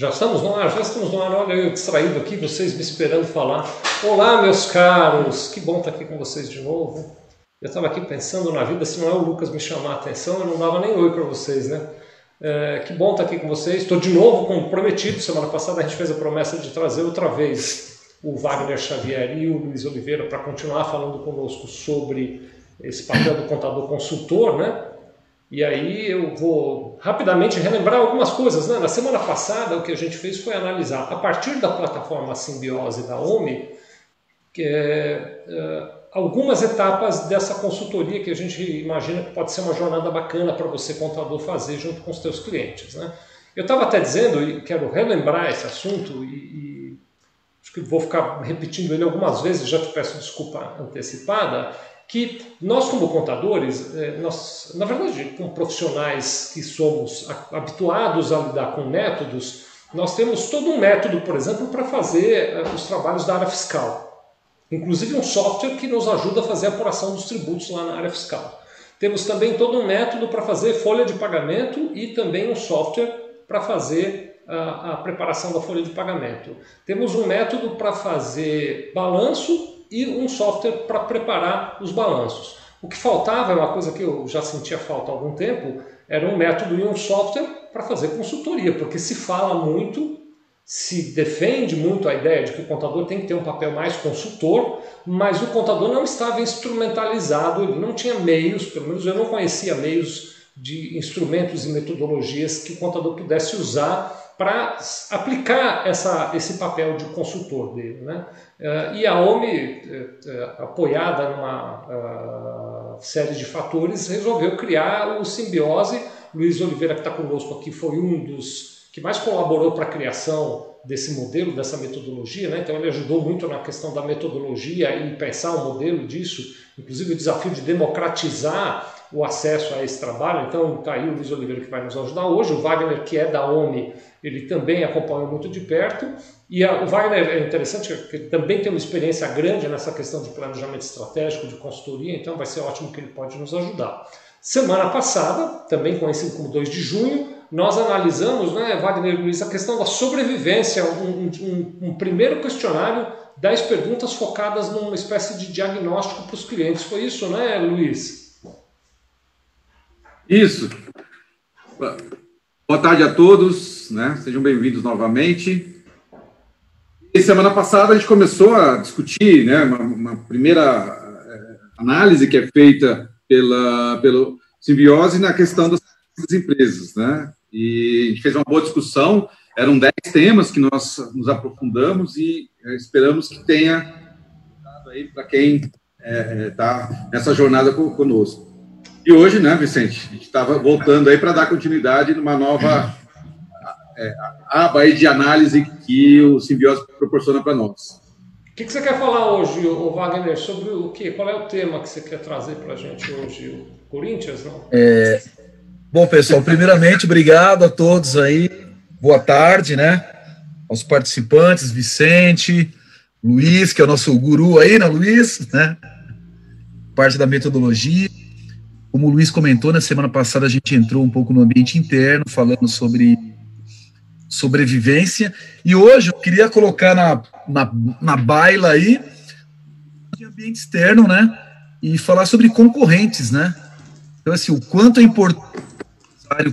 Já estamos no ar, já estamos no ar. Olha eu distraído aqui, vocês me esperando falar. Olá, meus caros, que bom estar aqui com vocês de novo. Eu estava aqui pensando na vida, se não é o Lucas me chamar a atenção, eu não dava nem oi para vocês, né? É, que bom estar aqui com vocês. Estou de novo comprometido. Semana passada a gente fez a promessa de trazer outra vez o Wagner Xavier e o Luiz Oliveira para continuar falando conosco sobre esse papel do contador consultor, né? E aí eu vou rapidamente relembrar algumas coisas. Né? Na semana passada, o que a gente fez foi analisar, a partir da plataforma Simbiose da OMI, é, é, algumas etapas dessa consultoria que a gente imagina que pode ser uma jornada bacana para você, contador, fazer junto com os seus clientes. Né? Eu estava até dizendo, e quero relembrar esse assunto, e, e acho que vou ficar repetindo ele algumas vezes, já te peço desculpa antecipada, que nós como contadores, é, nós, na verdade, como profissionais que somos habituados a lidar com métodos, nós temos todo um método, por exemplo, para fazer é, os trabalhos da área fiscal. Inclusive um software que nos ajuda a fazer a apuração dos tributos lá na área fiscal. Temos também todo um método para fazer folha de pagamento e também um software para fazer a, a preparação da folha de pagamento. Temos um método para fazer balanço e um software para preparar os balanços. O que faltava, é uma coisa que eu já sentia falta há algum tempo, era um método e um software para fazer consultoria, porque se fala muito, se defende muito a ideia de que o contador tem que ter um papel mais consultor, mas o contador não estava instrumentalizado, ele não tinha meios, pelo menos eu não conhecia meios de instrumentos e metodologias que o contador pudesse usar para aplicar essa, esse papel de consultor dele. Né? Uh, e a OMI, uh, apoiada numa série de fatores, resolveu criar o Simbiose. Luiz Oliveira, que está conosco aqui, foi um dos que mais colaborou para a criação desse modelo, dessa metodologia, né? então ele ajudou muito na questão da metodologia e pensar o modelo disso, inclusive o desafio de democratizar o acesso a esse trabalho. Então está aí o Luiz Oliveira que vai nos ajudar hoje, o Wagner, que é da OMI, ele também acompanhou muito de perto. E a, o Wagner é interessante, porque também tem uma experiência grande nessa questão de planejamento estratégico, de consultoria, então vai ser ótimo que ele pode nos ajudar. Semana passada, também conhecido como 2 de junho, nós analisamos, né, Wagner e Luiz, a questão da sobrevivência, um, um, um primeiro questionário, 10 perguntas focadas numa espécie de diagnóstico para os clientes. Foi isso, né, Luiz? Isso. Boa tarde a todos, né? Sejam bem-vindos novamente. E semana passada a gente começou a discutir, né, uma, uma primeira é, análise que é feita pela pelo simbiose na questão das empresas, né? E a gente fez uma boa discussão, eram dez temas que nós nos aprofundamos e é, esperamos que tenha para quem está é, é nessa jornada conosco. E hoje, né, Vicente, a gente estava voltando aí para dar continuidade numa nova é, aba aí de análise que o simbiose proporciona para nós. O que, que, você quer falar hoje, o Wagner, sobre o que? Qual é o tema que você quer trazer para a gente hoje? O Corinthians, não? É, bom, pessoal, primeiramente, obrigado a todos aí. Boa tarde, né? Aos participantes, Vicente, Luiz, que é o nosso guru aí, né, Luiz? Né? Parte da metodologia. Como o Luiz comentou, na semana passada a gente entrou um pouco no ambiente interno, falando sobre sobrevivência. E hoje eu queria colocar na, na, na baila aí de ambiente externo, né? E falar sobre concorrentes, né? Então, assim, o quanto é importante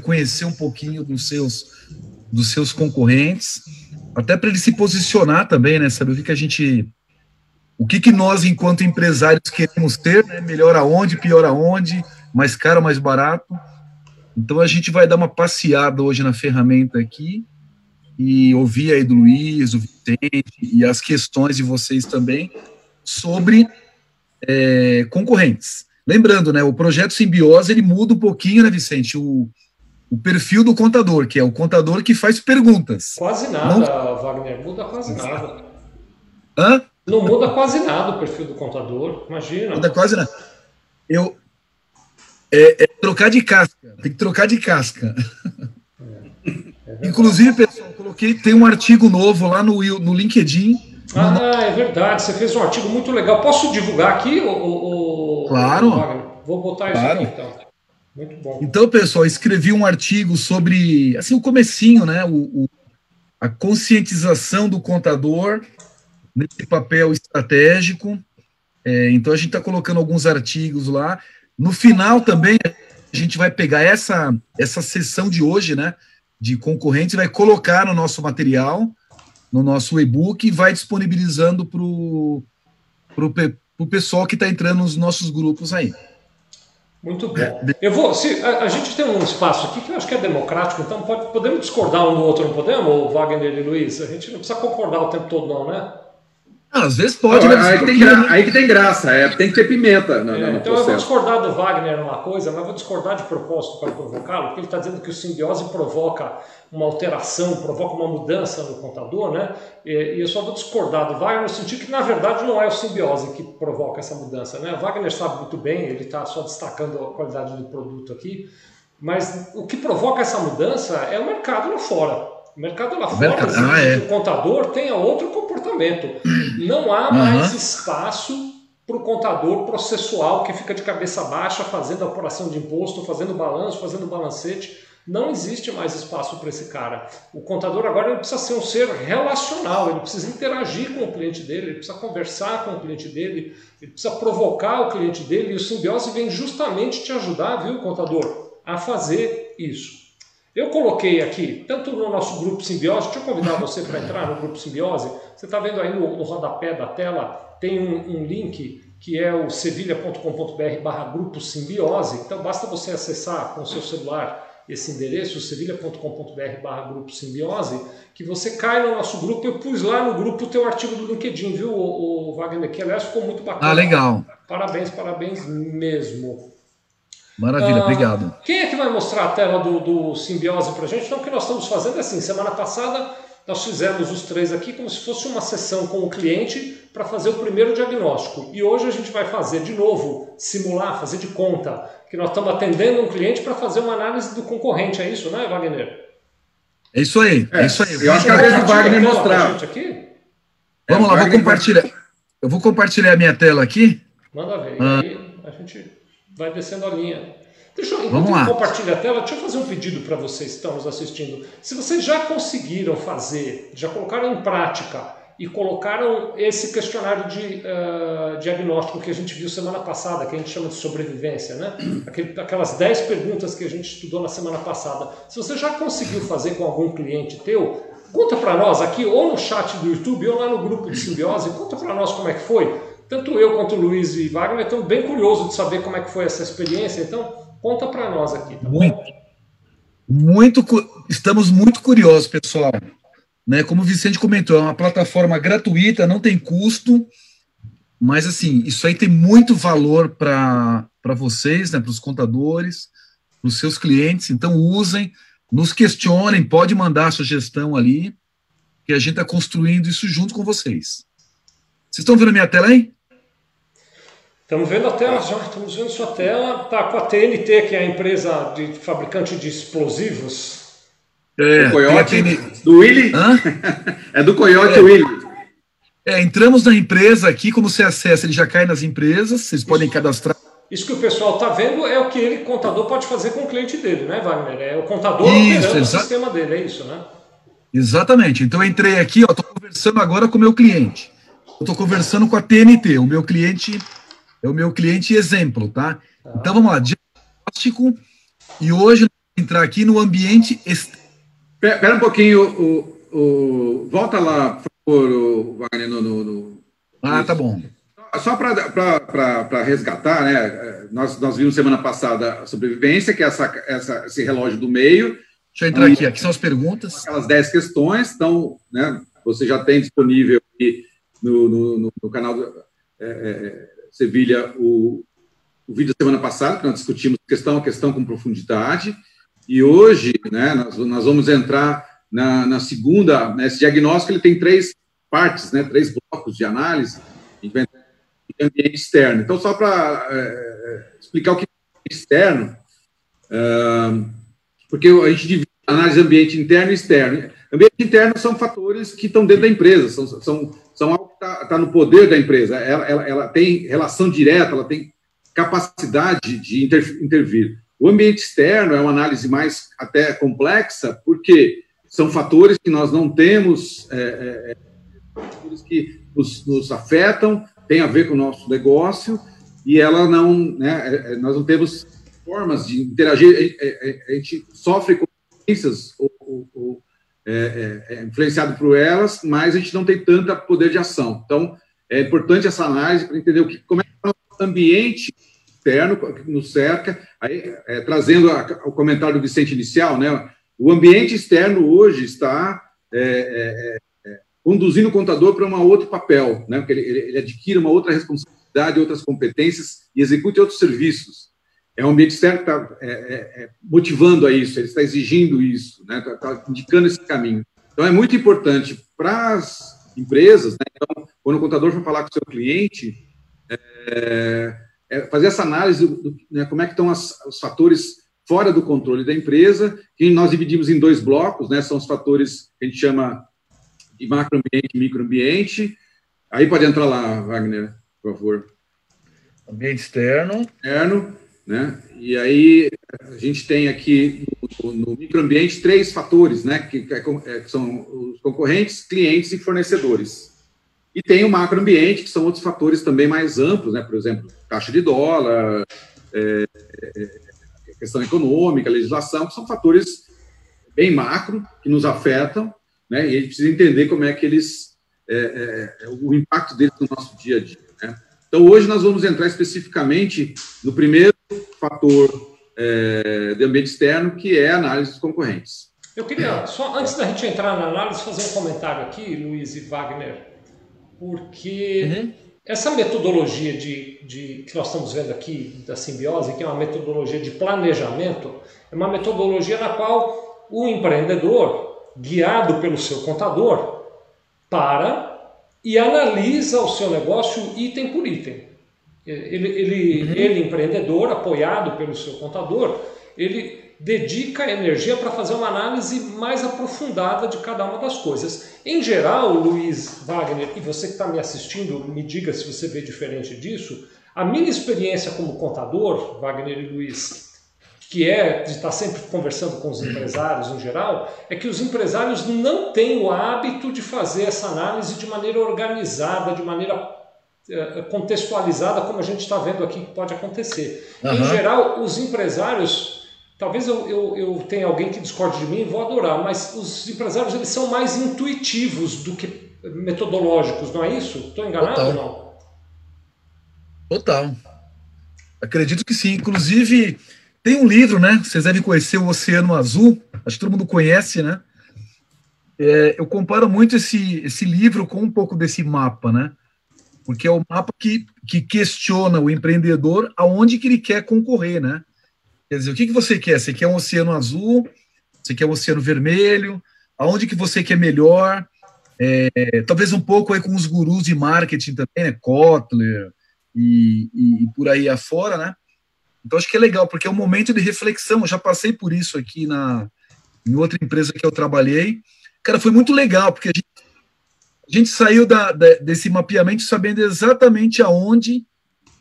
conhecer um pouquinho dos seus, dos seus concorrentes, até para ele se posicionar também, né? Saber o que, que a gente. O que, que nós, enquanto empresários, queremos ter, né? Melhor aonde, pior aonde mais caro, mais barato. Então a gente vai dar uma passeada hoje na ferramenta aqui e ouvir aí do Luiz, do Vicente e as questões de vocês também sobre é, concorrentes. Lembrando, né, o projeto Simbiose ele muda um pouquinho, né, Vicente, o, o perfil do contador, que é o contador que faz perguntas. Quase nada, Não... Wagner, muda quase nada. Hã? Não muda quase nada o perfil do contador, imagina. Muda quase nada. Eu, é, é, trocar de casca. Tem que trocar de casca. É, Inclusive, pessoal, coloquei, tem um artigo novo lá no, no LinkedIn. Ah, no... é verdade. Você fez um artigo muito legal. Posso divulgar aqui? O, claro. Vou botar isso claro. aqui então. Muito bom. Então, pessoal, escrevi um artigo sobre, assim, o comecinho, né? O, o a conscientização do contador nesse papel estratégico. É, então, a gente está colocando alguns artigos lá. No final também, a gente vai pegar essa, essa sessão de hoje, né, de concorrentes, vai colocar no nosso material, no nosso e-book, e vai disponibilizando para o pessoal que está entrando nos nossos grupos aí. Muito bom. Eu vou. Se, a, a, gente tem um espaço aqui que eu acho que é democrático, então pode, podemos discordar um do outro, não podemos, Wagner e Luiz? A gente não precisa concordar o tempo todo, não, né? Às vezes pode. Né? aí, tem gra... aí que tem graça, é, tem que ter pimenta. No, é, no então processo. eu vou discordar do Wagner numa coisa, mas vou discordar de propósito para provocá-lo, porque ele está dizendo que o simbiose provoca uma alteração, provoca uma mudança no contador, né? E, e, eu só vou discordar do Wagner no sentido que, na verdade, não é o simbiose que provoca essa mudança, né? O Wagner sabe muito bem, ele está só destacando a qualidade do produto aqui, mas o que provoca essa mudança é o mercado lá fora. O mercado lá fora, mercado, ah, é. o contador tenha outro comportamento. Não há mais uhum. espaço para o contador processual que fica de cabeça baixa fazendo apuração de imposto, fazendo balanço, fazendo balancete. Não existe mais espaço para esse cara. O contador agora ele precisa ser um ser relacional, ele precisa interagir com o cliente dele, ele precisa conversar com o cliente dele, ele precisa provocar o cliente dele, e o simbiose vem justamente te ajudar, viu, contador, a fazer isso. Eu coloquei aqui, tanto no nosso grupo Simbiose, deixa eu convidar você para entrar no grupo Simbiose. Você está vendo aí no, no, rodapé da tela, tem um, um link que é o sevilha.com.br barra grupo Simbiose. Então basta você acessar com o seu celular esse endereço, sevilha.com.br barra grupo Simbiose, que você cai no nosso grupo. Eu pus lá no grupo o teu artigo do LinkedIn, viu, o, o Wagner? Que aliás ficou muito bacana. Ah, legal. Parabéns, parabéns mesmo. Maravilha, ah, obrigado. Quem é que vai mostrar a tela do, do Simbiose para a gente? Então, o que nós estamos fazendo é assim: semana passada nós fizemos os três aqui como se fosse uma sessão com o cliente para fazer o primeiro diagnóstico. E hoje a gente vai fazer de novo, simular, fazer de conta, que nós estamos atendendo um cliente para fazer uma análise do concorrente. É isso, né, Wagner? É isso aí, é, é isso aí. Eu acho que é a vez do Wagner mostrar. Aqui? Vamos é, lá, vou compartilhar. Eu vou compartilhar a minha tela aqui. Manda ver. Ah. Aí a gente vai descendo a linha. Deixa eu, eu compartilho a tela, deixa eu fazer um pedido para vocês que estão nos assistindo. Se vocês já conseguiram fazer, já colocaram em prática e colocaram esse questionário de uh, diagnóstico que a gente viu semana passada, que a gente chama de sobrevivência, né? Aquele, aquelas 10 perguntas que a gente estudou na semana passada. Se você já conseguiu fazer com algum cliente teu, conta para nós aqui, ou no chat do YouTube, ou lá no grupo de simbiose, conta para nós como é que foi tanto eu quanto o Luiz e Wagner estão bem curiosos de saber como é que foi essa experiência, então conta para nós aqui. Tá muito, muito, estamos muito curiosos, pessoal. Né, como o Vicente comentou, é uma plataforma gratuita, não tem custo, mas assim, isso aí tem muito valor para vocês, né, para os contadores, para os seus clientes, então usem, nos questionem, pode mandar sugestão ali, que a gente está construindo isso junto com vocês. Vocês estão vendo minha tela aí? Estamos vendo a tela já, estamos vendo sua tela. Está com a TNT, que é a empresa de fabricante de explosivos. É, do Coyote, do Willy? Hã? é do Coyote é. Willy. É, entramos na empresa aqui, como você acessa, ele já cai nas empresas, vocês Isso. podem cadastrar. Isso que o pessoal está vendo é o que ele, contador, pode fazer com o cliente dele, né, Wagner? É o contador isso, operando o sistema dele, é isso, né? Exatamente. Então eu entrei aqui, estou conversando agora com o meu cliente. Estou conversando com a TNT, o meu cliente é o meu cliente exemplo, tá? Então vamos lá, diagnóstico, e hoje entrar aqui no ambiente. Espera um pouquinho, o, o, volta lá, por favor, o Wagner, no, no, no... Ah, tá bom. Só para resgatar, né? Nós, nós vimos semana passada a sobrevivência, que é essa, essa, esse relógio do meio. Deixa eu entrar aqui, aqui são as perguntas. Aquelas 10 questões, então, né? Você já tem disponível aqui no, no, no canal do, é, é Sevilha o, o vídeo da semana passada, que nós discutimos questão a questão com profundidade, e hoje né, nós, nós vamos entrar na, na segunda, nesse diagnóstico, ele tem três partes, né, três blocos de análise, em ambiente externo. Então, só para é, é, explicar o que é externo, é, porque a gente divide análise ambiente interno e externo. Ambiente interno são fatores que estão dentro da empresa, são, são, são está tá no poder da empresa. Ela, ela, ela, tem relação direta, ela tem capacidade de inter, intervir. O ambiente externo é uma análise mais até complexa, porque são fatores que nós não temos, é, é, que nos, nos, afetam, tem a ver com o nosso negócio, e ela não, né, é, é, nós não temos formas de interagir, a, gente sofre consequências ou, ou, ou é, influenciado por elas, mas a gente não tem tanto poder de ação. Então, é importante essa análise para entender o que, como é que é o ambiente externo que nos cerca, aí, é, trazendo a, o comentário do Vicente inicial, né? O ambiente externo hoje está é, é, é conduzindo o contador para um outro papel, né? Porque ele, ele, adquire uma outra responsabilidade, outras competências e execute outros serviços. É um ambiente externo que está é, é, motivando a isso, ele está exigindo isso, né? Está tá indicando esse caminho. Então é muito importante para as empresas, né? Então, quando o contador for falar com o seu cliente, é, é fazer essa análise do, né, como é que estão as, os fatores fora do controle da empresa, que nós dividimos em dois blocos, né? São os fatores que a gente chama de macroambiente e microambiente. Aí pode entrar lá, Wagner, por favor. Ambiente externo. Externo, né? E aí a gente tem aqui no, no microambiente três fatores, né? Que, que, é, que são os concorrentes, clientes e fornecedores. E tem o macroambiente, que são outros fatores também mais amplos, né? Por exemplo, taxa de dólar, é, é, questão econômica, legislação, que são fatores bem macro, que nos afetam, né? E a gente precisa entender como é que eles, é, é, o impacto deles no nosso dia a dia, né? Então, hoje nós vamos entrar especificamente no primeiro fator é, de ambiente externo, que é a análise dos concorrentes. Eu queria, só antes da gente entrar na análise, fazer um comentário aqui, Luiz e Wagner porque uhum. essa metodologia de, de, que nós estamos vendo aqui da simbiose, que é uma metodologia de planejamento, é uma metodologia na qual o empreendedor, guiado pelo seu contador, para e analisa o seu negócio item por item. Ele, ele, uhum. ele empreendedor, apoiado pelo seu contador, ele dedica energia para fazer uma análise mais aprofundada de cada uma das coisas. Em geral, Luiz Wagner, e você que está me assistindo, me diga se você vê diferente disso, a minha experiência como contador, Wagner e Luiz, que é de estar sempre conversando com os empresários em geral, é que os empresários não têm o hábito de fazer essa análise de maneira organizada, de maneira contextualizada, como a gente está vendo aqui que pode acontecer. Uhum. Em geral, os empresários Talvez eu, eu, eu tenha alguém que discorde de mim e vou adorar, mas os empresários eles são mais intuitivos do que metodológicos, não é isso? Estou enganado Total. ou não? Total. Acredito que sim. Inclusive, tem um livro, né? Vocês devem conhecer o Oceano Azul, acho que todo mundo conhece, né? É, eu comparo muito esse, esse livro com um pouco desse mapa, né? Porque é o mapa que, que questiona o empreendedor aonde que ele quer concorrer, né? Quer dizer, o que, que você quer? Você quer um oceano azul? Você quer um oceano vermelho? Aonde que você quer melhor? É, talvez um pouco aí com os gurus de marketing também, né? Kotler e, e, e, por aí afora, né? Então acho que é legal, porque é um momento de reflexão. Eu já passei por isso aqui na, em outra empresa que eu trabalhei. Cara, foi muito legal, porque a gente, a gente saiu da, da, desse mapeamento sabendo exatamente aonde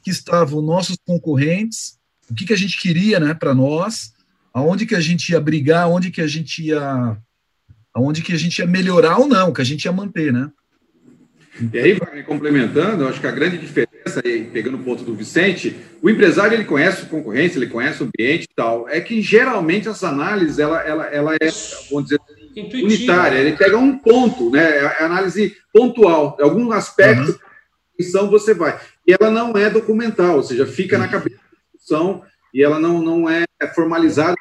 que estavam nossos concorrentes, o que, que a gente queria né, para nós, aonde que a gente ia brigar, aonde que a gente ia aonde que a gente ia melhorar ou não, que a gente ia manter, né? E aí, complementando, eu acho que a grande diferença, aí, pegando o ponto do Vicente, o empresário ele conhece a concorrência, ele conhece o ambiente e tal, é que geralmente essa análise ela, ela, ela é, vamos dizer, Intuitiva. unitária, ele pega um ponto, né? É análise pontual, algum aspecto uhum. você vai. E ela não é documental, ou seja, fica uhum. na cabeça discussão e ela não, não é formalizada,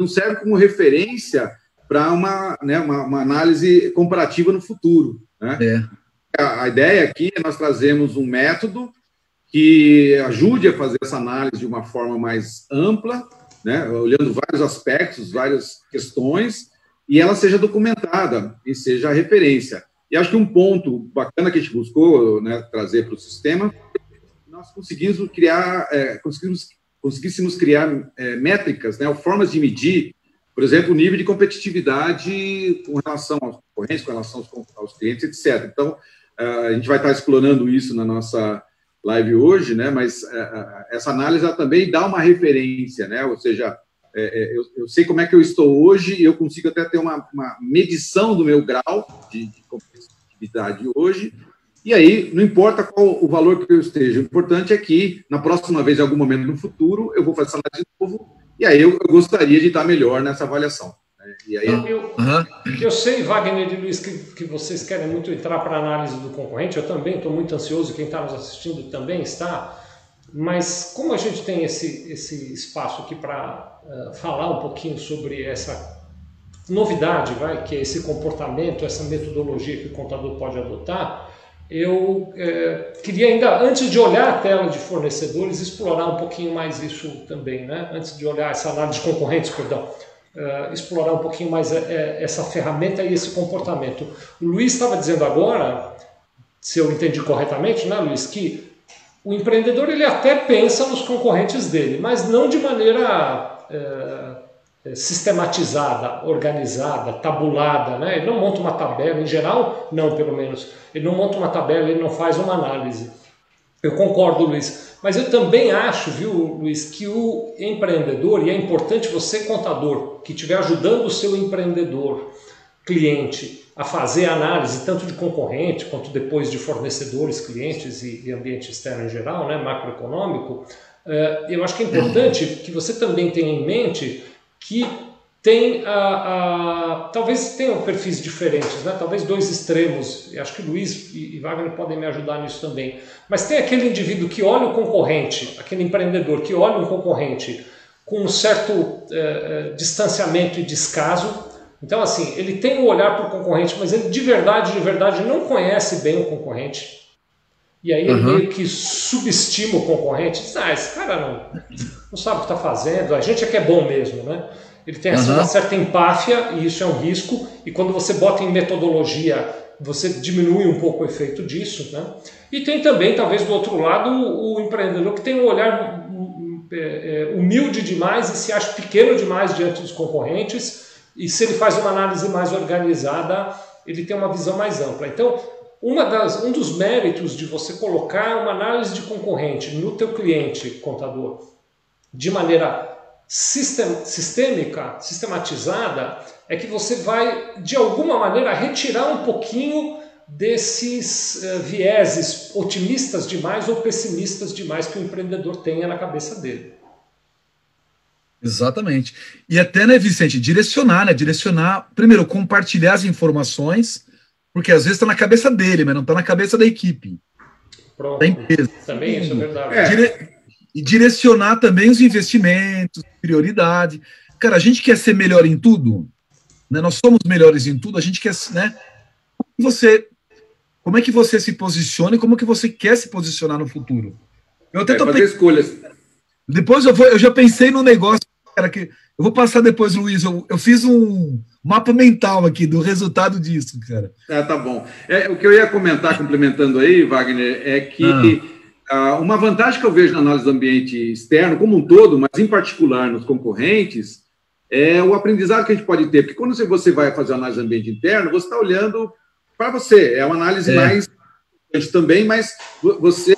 não serve como referência para uma, né, uma, uma, análise comparativa no futuro. Né? É. A, a, ideia aqui é nós trazemos um método que ajude a fazer essa análise de uma forma mais ampla, né, olhando vários aspectos, várias questões, e ela seja documentada e seja referência. E acho que um ponto bacana que a gente buscou né, trazer para o sistema, nós conseguimos criar, é, conseguimos conseguíssemos criar é, métricas, né, formas de medir, por exemplo, o nível de competitividade com relação aos concorrentes, com relação aos, aos clientes, etc. Então, a gente vai estar explorando isso na nossa live hoje, né, mas é, essa análise também dá uma referência, né, ou seja, é, é, eu, eu, sei como é que eu estou hoje e eu consigo até ter uma, uma medição do meu grau de, de competitividade hoje. E aí, não importa qual o valor que eu esteja, o importante é que na próxima vez, em algum momento no futuro, eu vou fazer essa análise de novo e aí eu, eu gostaria de estar melhor nessa avaliação. Né? E aí, eu, uhum. eu sei, Wagner e Luiz, que, que vocês querem muito entrar para a análise do concorrente, eu também estou muito ansioso, quem está nos assistindo também está. Mas como a gente tem esse, esse espaço aqui para uh, falar um pouquinho sobre essa novidade, vai, que é esse comportamento, essa metodologia que o contador pode adotar, eu é, queria ainda, antes de olhar a tela de fornecedores, explorar um pouquinho mais isso também, né? Antes de olhar essa análise de concorrentes, perdão, uh, explorar um pouquinho mais essa ferramenta e esse comportamento. O Luiz estava dizendo agora, se eu entendi corretamente, né, Luiz, que o empreendedor ele até pensa nos concorrentes dele, mas não de maneira é, sistematizada, organizada, tabulada, né? Ele não monta uma tabela, em geral, não, pelo menos. Ele não monta uma tabela, ele não faz uma análise. Eu concordo, Luiz. Mas eu também acho, viu, Luiz, que o empreendedor, e é importante você, contador, que estiver ajudando o seu empreendedor, cliente, a fazer análise tanto de concorrente quanto depois de fornecedores, clientes e, e ambiente externo em geral, né, macroeconômico, eu acho que é importante que você também tenha em mente que tem a, a, talvez tenham perfis diferentes, né? talvez dois extremos, acho que Luiz e, Wagner podem me ajudar nisso também, mas tem aquele indivíduo que olha o concorrente, aquele empreendedor que olha um concorrente com um certo é, distanciamento e descaso, então, assim, ele tem o um olhar para o concorrente, mas ele de verdade, de verdade, não conhece bem o concorrente. E aí ele uhum. meio que subestima o concorrente. Diz, ah, esse cara não, não sabe o que está fazendo, a gente é que é bom mesmo, né? Ele tem assim, uhum. uma certa empáfia, e isso é um risco, e quando você bota em metodologia, você diminui um pouco o efeito disso, né? E tem também, talvez do outro lado, o empreendedor que tem um olhar hum, hum, é, é, humilde demais e se acha pequeno demais diante dos concorrentes, e se ele faz uma análise mais organizada, ele tem uma visão mais ampla. Então, das, um dos méritos de você colocar uma análise de concorrente no teu cliente contador de maneira sistem, sistêmica, sistematizada, é que você vai, de alguma maneira, retirar um pouquinho desses uh, vieses otimistas demais ou pessimistas demais que o empreendedor tenha na cabeça dele. Exatamente. E até, né, Vicente, direcionar, né? Direcionar, primeiro, compartilhar as informações, porque às vezes está na cabeça dele, mas não está na cabeça da equipe. Pronto. Da empresa. Também isso é verdade. É. Dire... E direcionar também os investimentos, prioridade. Cara, a gente quer ser melhor em tudo, né? Nós somos melhores em tudo, a gente quer, né? Você, como é que você se posiciona e como que você quer se posicionar no futuro? Eu até é, tô fazer escolhas. Depois eu, vou, eu já pensei no negócio, cara, que eu vou passar depois, Luiz. Eu, eu fiz um mapa mental aqui do resultado disso, cara. É, tá bom. É, o que eu ia comentar, complementando aí, Wagner, é que ah. uh, uma vantagem que eu vejo na análise do ambiente externo, como um todo, mas em particular nos concorrentes, é o aprendizado que a gente pode ter. Porque quando você vai fazer análise do ambiente interno, você está olhando para você. É uma análise é. mais também, mas você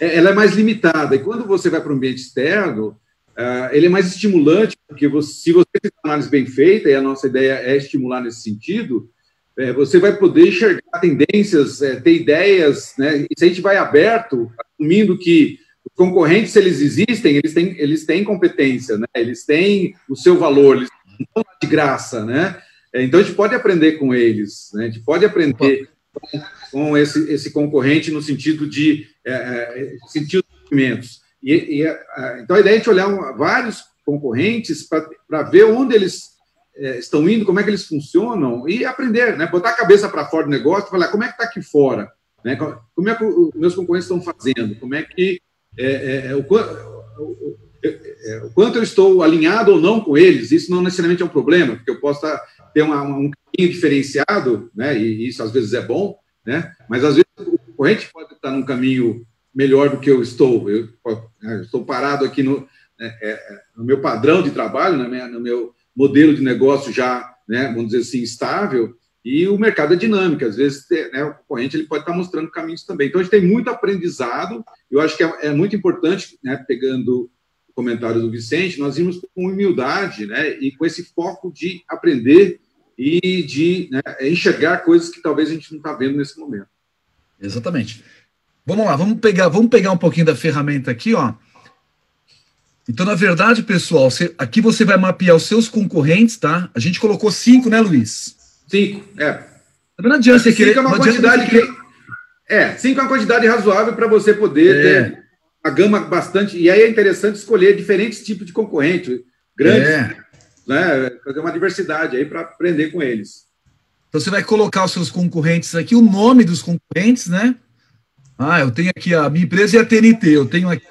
é, ela é mais limitada. E quando você vai para o ambiente externo, uh, ele é mais estimulante, porque você, se você fizer uma análise bem feita, e a nossa ideia é estimular nesse sentido, é, você vai poder enxergar tendências, é, ter ideias, né? E se a gente vai aberto, assumindo que os concorrentes, se eles existem, eles têm, eles têm competência, né? Eles têm o seu valor, eles estão de graça, né? É, então a gente pode aprender com eles, né? A gente pode aprender com, com esse, esse concorrente no sentido de sentir os movimentos. E, e, então, a ideia é a gente olhar vários concorrentes para ver onde eles é, estão indo, como é que eles funcionam e aprender, né? botar a cabeça para fora do negócio falar como é que está aqui fora, né? como é que os meus concorrentes estão fazendo, como é que é, é, o, o, o, quanto eu estou alinhado ou não com eles, isso não necessariamente é um problema, porque eu posso tá, ter uma, um caminho diferenciado, né? e isso às vezes é bom, né? mas às vezes concorrente pode estar num caminho melhor do que eu estou. Eu, eu estou parado aqui no, né, é, é, no meu padrão de trabalho, no meu modelo de negócio já, né, vamos dizer assim, estável, e o mercado é dinâmico. Às vezes, né, o concorrente ele pode estar mostrando caminhos também. Então, a gente tem muito aprendizado. Eu acho que é, é muito importante, né, pegando comentário do Vicente, nós vimos com humildade, né, e com esse foco de aprender e de né, enxergar coisas que talvez a gente não está vendo nesse momento. Exatamente. Vamos lá, vamos pegar, vamos pegar um pouquinho da ferramenta aqui, ó. Então, na verdade, pessoal, você, aqui você vai mapear os seus concorrentes, tá? A gente colocou cinco, né, Luiz? Cinco, é. Não adianta você querer. Cinco é uma quantidade que. É, cinco é uma quantidade razoável para você poder é. ter a gama bastante. E aí é interessante escolher diferentes tipos de concorrente, grandes, é. né? Fazer uma diversidade aí para aprender com eles. Então você vai colocar os seus concorrentes aqui, o nome dos concorrentes, né? Ah, eu tenho aqui a minha empresa é a TNT, eu tenho aqui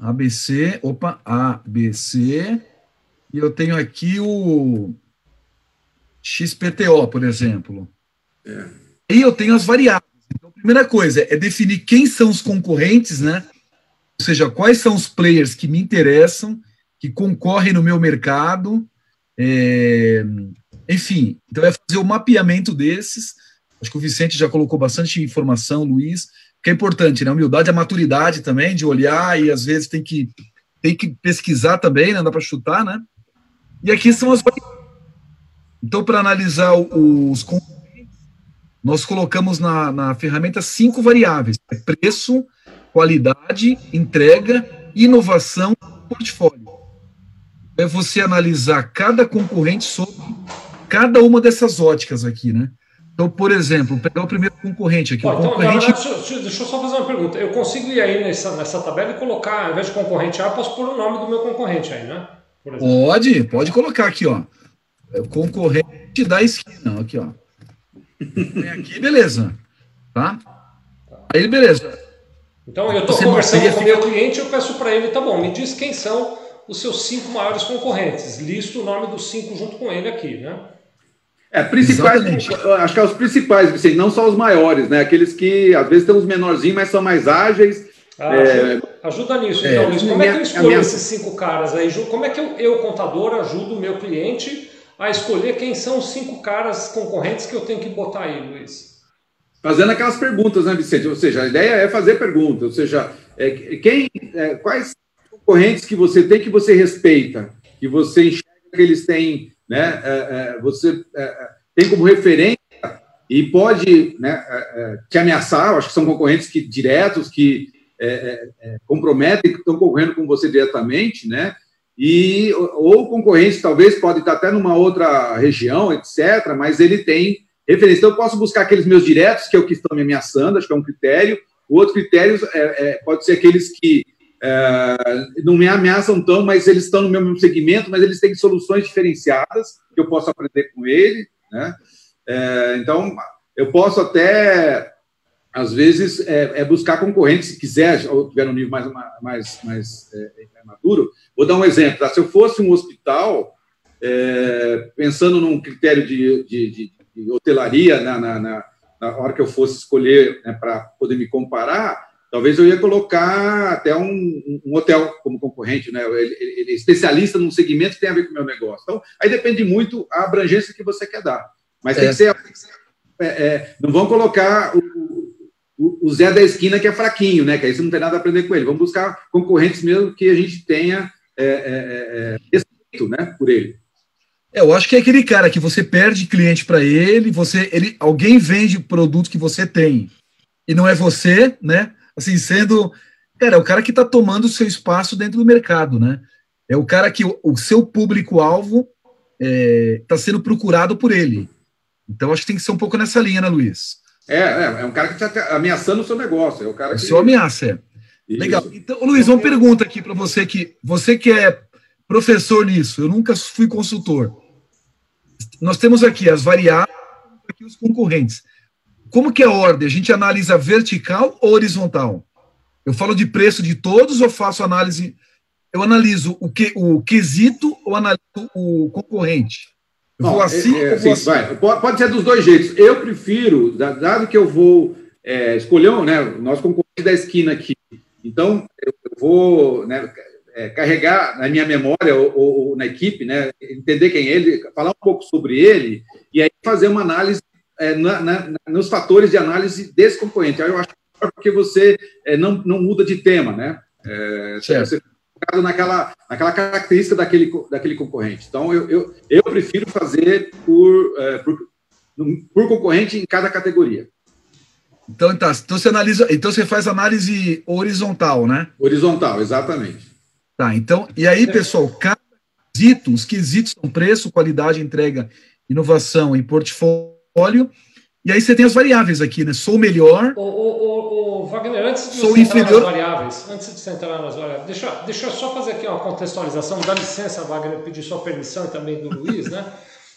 ABC, opa, ABC, e eu tenho aqui o XPTO, por exemplo. É. E eu tenho as variáveis. Então, a primeira coisa é definir quem são os concorrentes, né? Ou seja, quais são os players que me interessam, que concorrem no meu mercado. É... Enfim, então é fazer o mapeamento desses. Acho que o Vicente já colocou bastante informação, Luiz que é importante, né? A humildade, a maturidade também, de olhar e às vezes tem que, tem que pesquisar também, né? Não dá para chutar, né? E aqui são as. Então, para analisar os nós colocamos na, na ferramenta cinco variáveis: é preço, qualidade, entrega, inovação portfólio. É você analisar cada concorrente sobre cada uma dessas óticas aqui, né? Então, por exemplo, pegar o primeiro concorrente aqui. Então, concorrente... Verdade, deixa, deixa, eu só fazer uma pergunta. Eu consigo ir aí nessa, nessa tabela e colocar, ao invés de concorrente A, posso pôr o nome do meu concorrente aí, né? Pode, pode colocar aqui, ó. É o concorrente da esquina, aqui, ó. Vem aqui, beleza. Tá? Aí, beleza. Então, eu estou conversando com o meu cliente, eu peço para ele, tá bom, me diz quem são os seus cinco maiores concorrentes. Listo o nome dos cinco junto com ele aqui, né? É, principais, acho que é os principais, Vicente, não só os maiores, né? Aqueles que às vezes tem uns menorzinhos, mas são mais ágeis. Ah, é... Ajuda nisso, é, então, Luiz. Como minha, é que eu escolho minha... esses cinco caras aí? Como é que eu, eu, contador, ajudo o meu cliente a escolher quem são os cinco caras concorrentes que eu tenho que botar aí, Luiz? Fazendo aquelas perguntas, né, Vicente? Ou seja, a ideia é fazer perguntas. Ou seja, é, quem, é, quais concorrentes que você tem que você respeita, que você enxerga que eles têm né? É, é, você é, tem como referência e pode né, te ameaçar, acho que são concorrentes que, diretos que comprometem, que estão concorrendo com você diretamente, né? E, ou concorrentes talvez pode estar até numa outra região, etc., mas ele tem referência. Então, eu posso buscar aqueles meus diretos, que é o que estão me ameaçando, acho que é um critério. O outro critério é, é, pode ser aqueles que é, não me ameaçam tão, mas eles estão no mesmo segmento, mas eles têm soluções diferenciadas que eu posso aprender com ele, né? É, então, eu posso até, às vezes, é, é buscar concorrentes, se quiser, ou tiver um nível mais, mais, mais é, maduro. Vou dar um exemplo. Tá? Se eu fosse um hospital, é, pensando num critério de, de, de, de hotelaria, na, na, na, na, hora que eu fosse escolher né, para poder me comparar, Talvez eu ia colocar até um, um hotel como concorrente, né? Ele, ele, é especialista num segmento que tem a ver com o meu negócio. Então, aí depende muito a abrangência que você quer dar. Mas é. tem que ser. É, é, não vão colocar o, o, o, Zé da esquina que é fraquinho, né? Que aí você não tem nada a aprender com ele. Vamos buscar concorrentes mesmo que a gente tenha é, é, é, respeito, né? Por ele. Eu acho que é aquele cara que você perde cliente para ele, você, ele, alguém vende o produto que você tem e não é você, né? Assim, sendo. Cara, é o cara que está tomando o seu espaço dentro do mercado, né? É o cara que o, o seu público-alvo está é, tá sendo procurado por ele. Então, acho que tem que ser um pouco nessa linha, né, Luiz? É, é, é um cara que está ameaçando o seu negócio. É o cara que... seu ameaça, é. Isso. Legal. Então, Luiz, uma pergunta aqui para você que você que é professor nisso, eu nunca fui consultor. Nós temos aqui as variáveis, aqui os concorrentes. Como que é a ordem? A gente analisa vertical ou horizontal? Eu falo de preço de todos ou faço análise? Eu analiso o, que, o quesito ou analiso o concorrente? Eu vou assim é, é, sim, assim? Pode ser dos dois jeitos. Eu prefiro, dado que eu vou é, escolher né, o nosso concorrente da esquina aqui, então eu vou né, é, carregar na minha memória ou, ou, na equipe, né, entender quem é ele, falar um pouco sobre ele e aí fazer uma análise é, na, na, nos fatores de análise desse concorrente. Aí eu acho porque você é, não, não muda de tema, né? É, você focado naquela, naquela característica daquele, daquele concorrente. Então, eu, eu, eu prefiro fazer por, é, por, por concorrente em cada categoria. Então, tá, então você analisa, então você faz análise horizontal, né? Horizontal, exatamente. Tá, então, e aí, pessoal, cada quesito, os quesitos são preço, qualidade, entrega, inovação e portfólio. E aí você tem as variáveis aqui, né? Sou melhor. O, o, o Wagner, antes de Sou você inferior. entrar nas variáveis, antes de você entrar nas variáveis, deixa, deixa eu só fazer aqui uma contextualização. Dá licença, Wagner, pedir sua permissão e também do Luiz, né?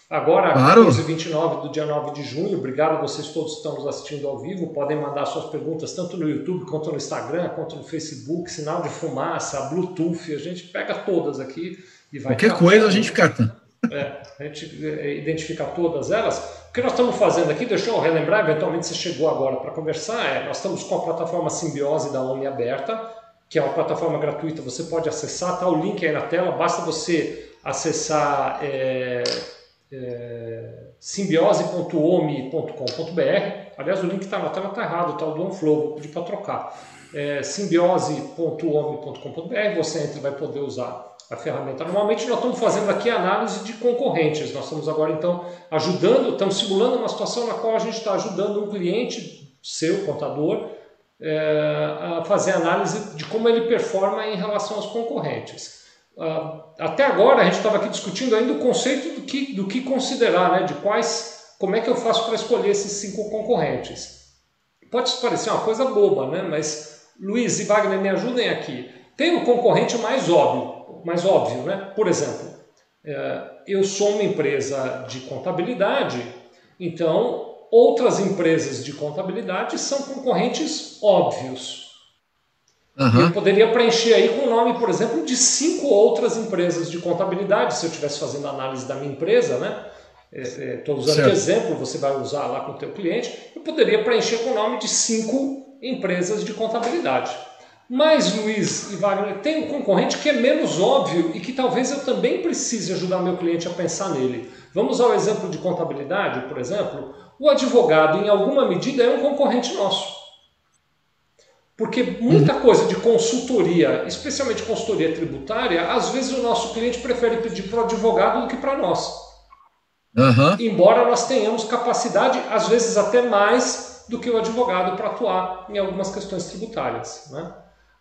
Agora, claro. 29 do dia 9 de junho, obrigado a vocês todos que estão nos assistindo ao vivo. Podem mandar suas perguntas tanto no YouTube quanto no Instagram, quanto no Facebook, sinal de fumaça, Bluetooth, a gente pega todas aqui e vai. Qualquer coisa a gente cata. É, a gente é, identifica todas elas. O que nós estamos fazendo aqui, deixa eu relembrar, eventualmente você chegou agora para conversar, é, nós estamos com a plataforma Simbiose da OMI aberta, que é uma plataforma gratuita, você pode acessar, tá o link aí na tela, basta você acessar é, é. Aliás, o link está na tela, está errado, está o do OnFlow, vou pedir para trocar. É, você entra e vai poder usar a ferramenta. Normalmente nós estamos fazendo aqui análise de concorrentes. Nós estamos agora então ajudando, estamos simulando uma situação na qual a gente está ajudando um cliente, seu contador, é, a fazer análise de como ele performa em relação aos concorrentes. Uh, até agora a gente estava aqui discutindo ainda o conceito do que, do que considerar, né, de quais, como é que eu faço para escolher esses cinco concorrentes. Pode parecer uma coisa boba, né, mas Luiz e Wagner me ajudem aqui. Tem o concorrente mais óbvio, mais óbvio, né? Por exemplo, é, eu sou uma empresa de contabilidade, então outras empresas de contabilidade são concorrentes óbvios. Uhum. Eu poderia preencher aí com o nome, por exemplo, de cinco outras empresas de contabilidade, se eu estivesse fazendo análise da minha empresa, né? Estou é, é, usando certo. de exemplo, você vai usar lá com o teu cliente. Eu poderia preencher com o nome de cinco empresas de contabilidade. Mas, Luiz e Wagner, tem um concorrente que é menos óbvio e que talvez eu também precise ajudar meu cliente a pensar nele. Vamos ao exemplo de contabilidade, por exemplo. O advogado, em alguma medida, é um concorrente nosso. Porque muita coisa de consultoria, especialmente consultoria tributária, às vezes o nosso cliente prefere pedir para o advogado do que para nós. Uhum. Embora nós tenhamos capacidade, às vezes até mais do que o advogado para atuar em algumas questões tributárias. Né?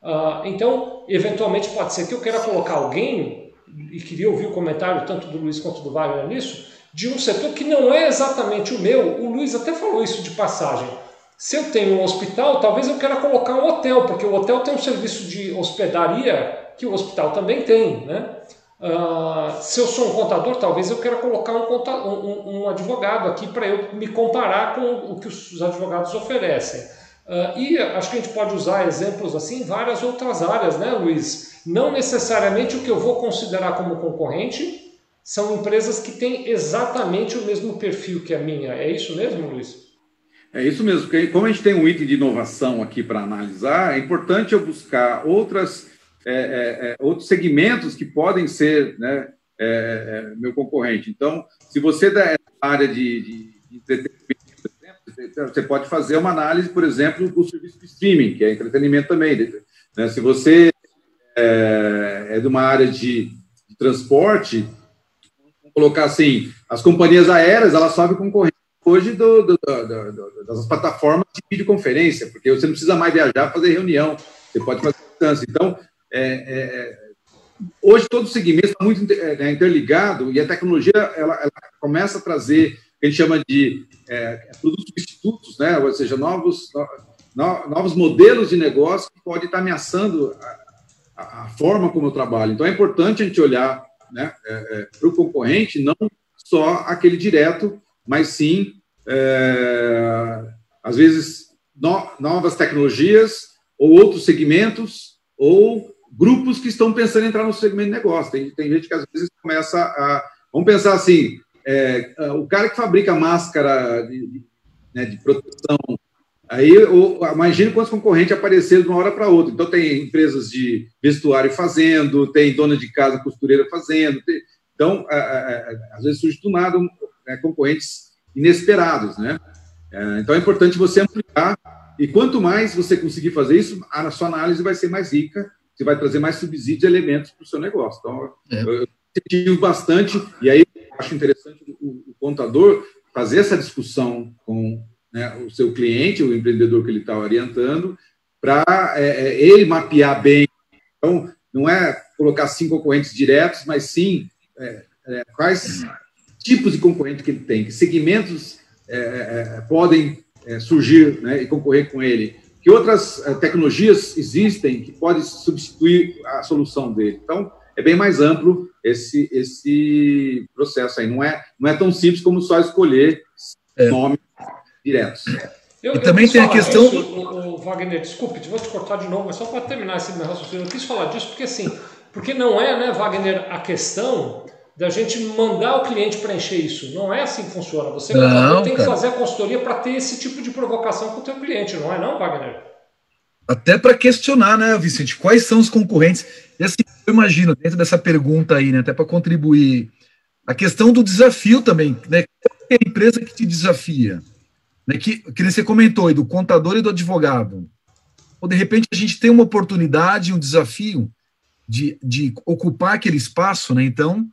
Uh, então, eventualmente pode ser que eu queira colocar alguém, e queria ouvir o comentário tanto do Luiz quanto do Wagner nisso, de um setor que não é exatamente o meu. O Luiz até falou isso de passagem. Se eu tenho um hospital, talvez eu queira colocar um hotel, porque o hotel tem um serviço de hospedaria que o hospital também tem. Né? Uh, se eu sou um contador, talvez eu queira colocar um, um, um advogado aqui para eu me comparar com o que os advogados oferecem. Uh, e acho que a gente pode usar exemplos assim em várias outras áreas, né, Luiz? Não necessariamente o que eu vou considerar como concorrente são empresas que têm exatamente o mesmo perfil que a minha. É isso mesmo, Luiz? É isso mesmo, porque como a gente tem um item de inovação aqui para analisar, é importante eu buscar outras, é, é, é outros segmentos que podem ser né, é, é, meu concorrente. Então, se você da área de, de entretenimento, você pode fazer uma análise, por exemplo, do serviço de streaming, que é entretenimento também. Né? Se você é, é de uma área de, de transporte, colocar assim, as companhias aéreas, elas sobem concorrente hoje do, do, do, das plataformas de videoconferência, porque você não precisa mais viajar para fazer reunião, você pode fazer distância. Então, é, é, hoje todo o segmento está muito é, interligado e a tecnologia ela, ela começa a trazer que a gente chama de é, produtos substitutos, né? ou seja, novos, no, novos modelos de negócio que podem estar ameaçando a, a, forma como eu trabalho. Então, é importante a gente olhar né, é, é, para o concorrente, não só aquele direto, mas sim, é, às vezes, no, novas tecnologias ou outros segmentos ou grupos que estão pensando em entrar no segmento de negócio. Tem, tem gente que às vezes começa a. Vamos pensar assim: é, é, o cara que fabrica máscara de, de, né, de proteção, aí imagina quantos concorrentes apareceram de uma hora para outra. Então, tem empresas de vestuário fazendo, tem dona de casa costureira fazendo. Tem, então, é, é, às vezes surge do nada né, concorrentes inesperados, né? então, é importante você ampliar, e quanto mais você conseguir fazer isso, a sua análise vai ser mais rica, você vai trazer mais subsídios e elementos para o seu negócio. Então, é. eu tive bastante, e aí acho interessante o, o contador fazer essa discussão com né, o seu cliente, o empreendedor que ele está orientando, para é, é, ele mapear bem. Então, não é colocar cinco concorrentes diretos, mas sim é, é, quais tipos de concorrente que ele tem, que segmentos é, é, podem surgir né, e concorrer com ele, que outras tecnologias existem que podem substituir a solução dele. Então, é bem mais amplo esse, esse processo aí. Não é, não é tão simples como só escolher é. nomes diretos. Eu, e também tem a questão. Isso, o, o, Wagner, desculpe, vou te cortar de novo, mas só para terminar esse meu raciocínio, eu quis falar disso porque assim, porque não é, né, Wagner, a questão da gente mandar o cliente preencher isso. Não é assim que funciona. Você não, tem cara. que fazer a consultoria para ter esse tipo de provocação com o teu cliente, não é não, Wagner? Até para questionar, né, Vicente, quais são os concorrentes. E assim, eu imagino, dentro dessa pergunta aí, né, até para contribuir, a questão do desafio também, né? Qual é a empresa que te desafia? Né, que, que você comentou aí, do contador e do advogado. Ou, de repente, a gente tem uma oportunidade, um desafio de, de ocupar aquele espaço, né? Então,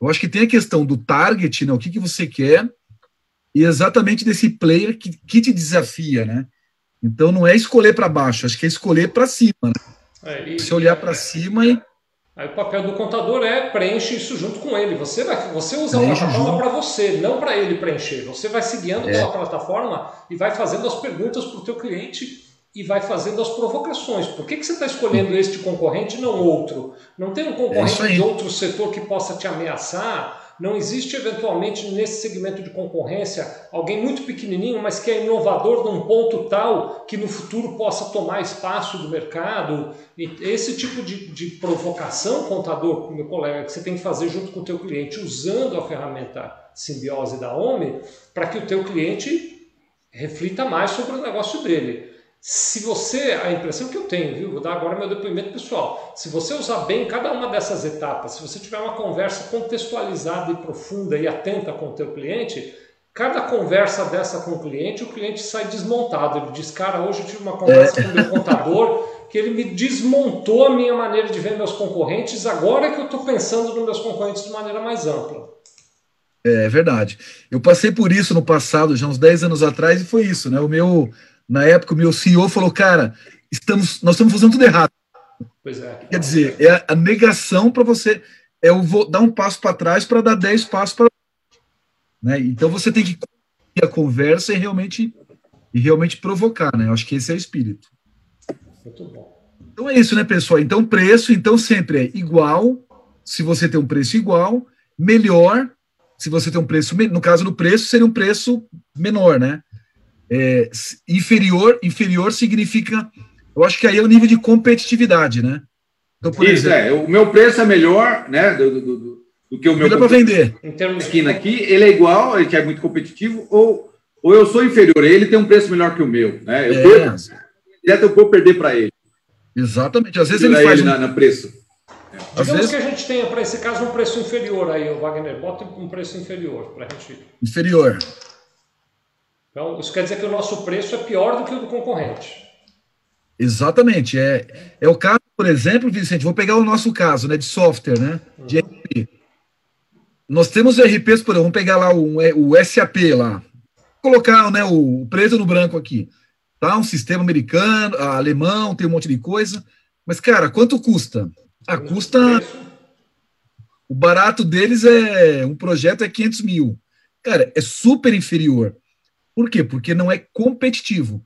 eu acho que tem a questão do target, né? O que, que você quer, e exatamente desse player que, que te desafia, né? Então, não é escolher para baixo, acho que é escolher para cima, né? É, e, você olhar para cima e Aí o papel do contador é preenche isso junto com ele. Você vai, você usa preenche a plataforma para você, não para ele preencher. Você vai se guiando é. pela plataforma e vai fazendo as perguntas para o teu cliente e vai fazendo as provocações. Por que, que você está escolhendo este concorrente e não outro? Não tem um concorrente é de outro setor que possa te ameaçar? Não existe, eventualmente, nesse segmento de concorrência, alguém muito pequenininho, mas que é inovador num ponto tal que no futuro possa tomar espaço do mercado? E esse tipo de, de provocação, contador, meu colega, que você tem que fazer junto com o teu cliente, usando a ferramenta simbiose da OMI, para que o teu cliente reflita mais sobre o negócio dele. Se você, a impressão que eu tenho, viu? Vou dar agora meu depoimento pessoal. Se você usar bem cada uma dessas etapas, se você tiver uma conversa contextualizada e profunda e atenta com o teu cliente, cada conversa dessa com o cliente, o cliente sai desmontado. Ele diz, cara, hoje eu tive uma conversa é. com o meu contador que ele me desmontou a minha maneira de ver meus concorrentes, agora que eu estou pensando nos meus concorrentes de maneira mais ampla. É verdade. Eu passei por isso no passado, já uns 10 anos atrás, e foi isso, né? O meu na época, o meu CEO falou, cara, estamos, nós estamos fazendo tudo errado. É. Quer dizer, é a negação para você, é o vou dar um passo para trás para dar dez passos para né? Então você tem que a conversa e realmente e realmente provocar, né? Eu acho que esse é o espírito. Muito bom. Então é isso, né, pessoal? Então preço, então sempre é igual, se você tem um preço igual, melhor, se você tem um preço, no caso do preço, seria um preço menor, né? É, inferior, inferior significa, eu acho que aí é o nível de competitividade, né? Então, por Isso, exemplo, é, o meu preço é melhor, né, do, do, do, do que o meu. para vender. Em termos esquina aqui, ele é igual, ele é muito competitivo, ou, ou eu sou inferior, ele tem um preço melhor que o meu, né? Eu é. perco, direto eu vou perder para ele. Exatamente, às vezes ele faz ele um... na, na preço. É. Digamos vezes... que a gente tenha, para esse caso, um preço inferior aí, o Wagner. Bota um preço inferior para a gente. Inferior. Então, isso quer dizer que o nosso preço é pior do que o do concorrente. Exatamente. É, é o caso, por exemplo, Vicente, vou pegar o nosso caso né, de software, né, de uhum. RP. Nós temos RPs, por exemplo, vamos pegar lá o, o SAP lá. Vou colocar né, o preto no branco aqui. Tá? Um sistema americano, alemão, tem um monte de coisa. Mas, cara, quanto custa? Ah, custa. O barato deles é. Um projeto é 500 mil. Cara, é super inferior. Por quê? Porque não é competitivo.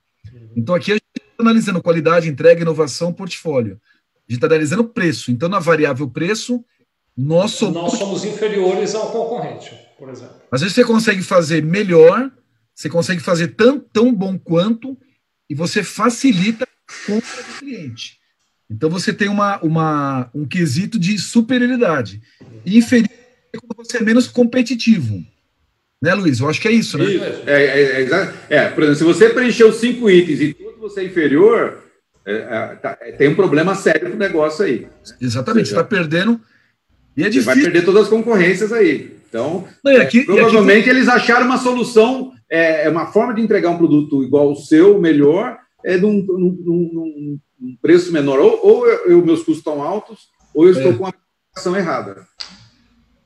Então aqui a gente está analisando qualidade, entrega, inovação, portfólio. A gente está analisando preço. Então, na variável preço, nós somos... Nós somos inferiores ao concorrente, por exemplo. Às vezes você consegue fazer melhor, você consegue fazer tão, tão bom quanto, e você facilita a compra do cliente. Então você tem uma, uma, um quesito de superioridade. E inferior é quando você é menos competitivo. Né, Luiz? Eu acho que é isso, né? Isso. É, é, é, é, por exemplo, se você preencheu cinco itens e tudo você é inferior, é, é, tá, é, tem um problema sério pro negócio aí. Exatamente, você está perdendo. E é difícil. Você vai perder todas as concorrências aí. Então, Não, aqui, provavelmente aqui... eles acharam uma solução, é, uma forma de entregar um produto igual ao seu, melhor, é num, num, num, num preço menor. Ou, ou eu, eu, meus custos estão altos, ou eu estou com a aplicação errada.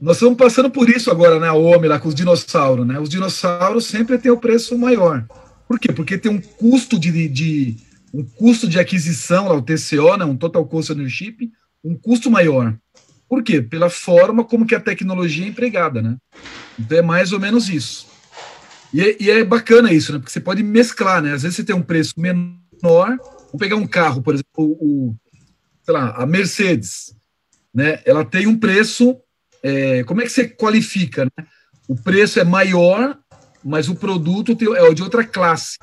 Nós estamos passando por isso agora, né, a OMI, lá com os dinossauros, né? Os dinossauros sempre têm o preço maior. Por quê? Porque tem um custo de, de um custo de aquisição, lá, o TCO, né, um Total Cost Ownership, um custo maior. Por quê? Pela forma como que a tecnologia é empregada, né? Então é mais ou menos isso. E é, e é bacana isso, né? Porque você pode mesclar, né? Às vezes você tem um preço menor, vou pegar um carro, por exemplo, o, sei lá, a Mercedes, né? Ela tem um preço, é, como é que você qualifica, né? O preço é maior, mas o produto é de outra classe.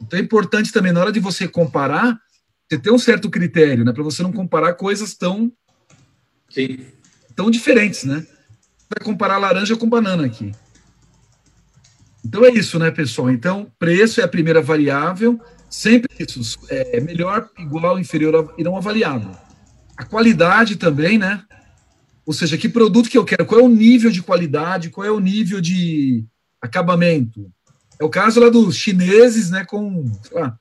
Então é importante também, na hora de você comparar, você ter um certo critério, né? Para você não comparar coisas tão, Sim. tão diferentes, né? Vai comparar laranja com banana aqui. Então é isso, né, pessoal? Então, preço é a primeira variável, sempre isso, é melhor, igual, inferior e não. A qualidade também, né? Ou seja, que produto que eu quero, qual é o nível de qualidade, qual é o nível de acabamento. É o caso lá dos chineses, né, com, sei lá,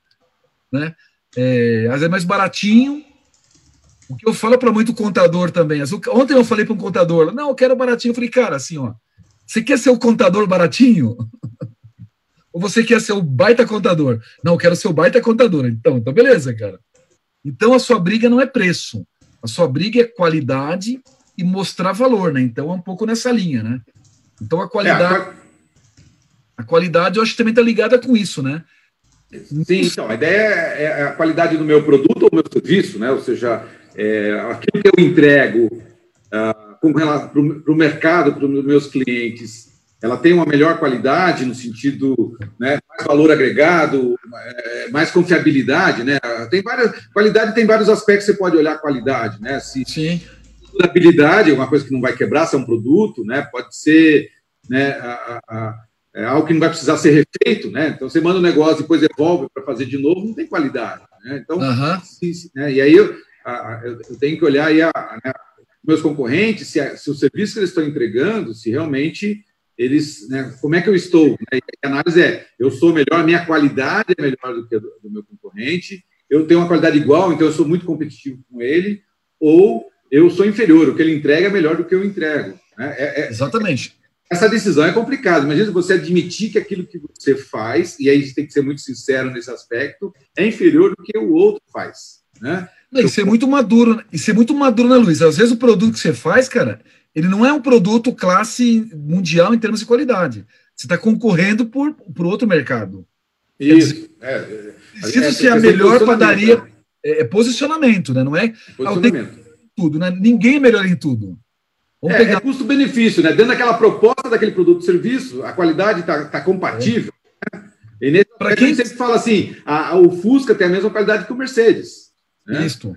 né, é, às vezes é mais baratinho. O que eu falo para muito contador também. Ontem eu falei para um contador, não, eu quero baratinho. Eu falei, cara, assim, ó, você quer ser o contador baratinho? Ou você quer ser o baita contador? Não, eu quero ser o baita contador. Então, então beleza, cara. Então a sua briga não é preço. A sua briga é qualidade e mostrar valor, né? Então é um pouco nessa linha, né? Então a qualidade. É, a qualidade eu acho que também está ligada com isso, né? Sim, então, a ideia é, é a qualidade do meu produto ou meu serviço, né? Ou seja, é, aquilo que eu entrego uh, para o mercado, para os meus clientes, ela tem uma melhor qualidade no sentido, né, mais valor agregado, é, mais confiabilidade, né? Tem várias qualidade tem vários aspectos que você pode olhar a qualidade, né? Se, Sim. Durabilidade é uma coisa que não vai quebrar, se é um produto, né? Pode ser, né? A, a, é algo que não vai precisar ser refeito, né? Então você manda um negócio, depois devolve para fazer de novo, não tem qualidade, né? Então, uhum. se, né? e aí eu, a, eu, tenho que olhar aí a, né, meus concorrentes, se, a, se o serviço que eles estão entregando, se realmente eles, né, como é que eu estou? Né? A análise é, eu sou melhor, a minha qualidade é melhor do que a do, do meu concorrente, eu tenho uma qualidade igual, então eu sou muito competitivo com ele, ou eu sou inferior, o que ele entrega é melhor do que eu entrego. Né? É, é, Exatamente essa decisão é complicada. Imagina você admitir que aquilo que você faz, e aí a gente tem que ser muito sincero nesse aspecto, é inferior do que o outro faz. Né? Não, isso é muito maduro, isso é muito maduro, né, Luiz? Às vezes o produto que você faz, cara, ele não é um produto classe mundial em termos de qualidade. Você está concorrendo por, por outro mercado. Isso. É, é, precisa é, ser a melhor padaria. É, é, posicionamento, né? Não é posicionamento. Tudo, né? Ninguém é melhor em tudo. Vamos é, pegar... é custo-benefício, né? Dentro daquela proposta daquele produto ou serviço, a qualidade está tá compatível. É. Né? E nesse quem sempre fala assim, a, a, o Fusca tem a mesma qualidade que o Mercedes. Né? Isso.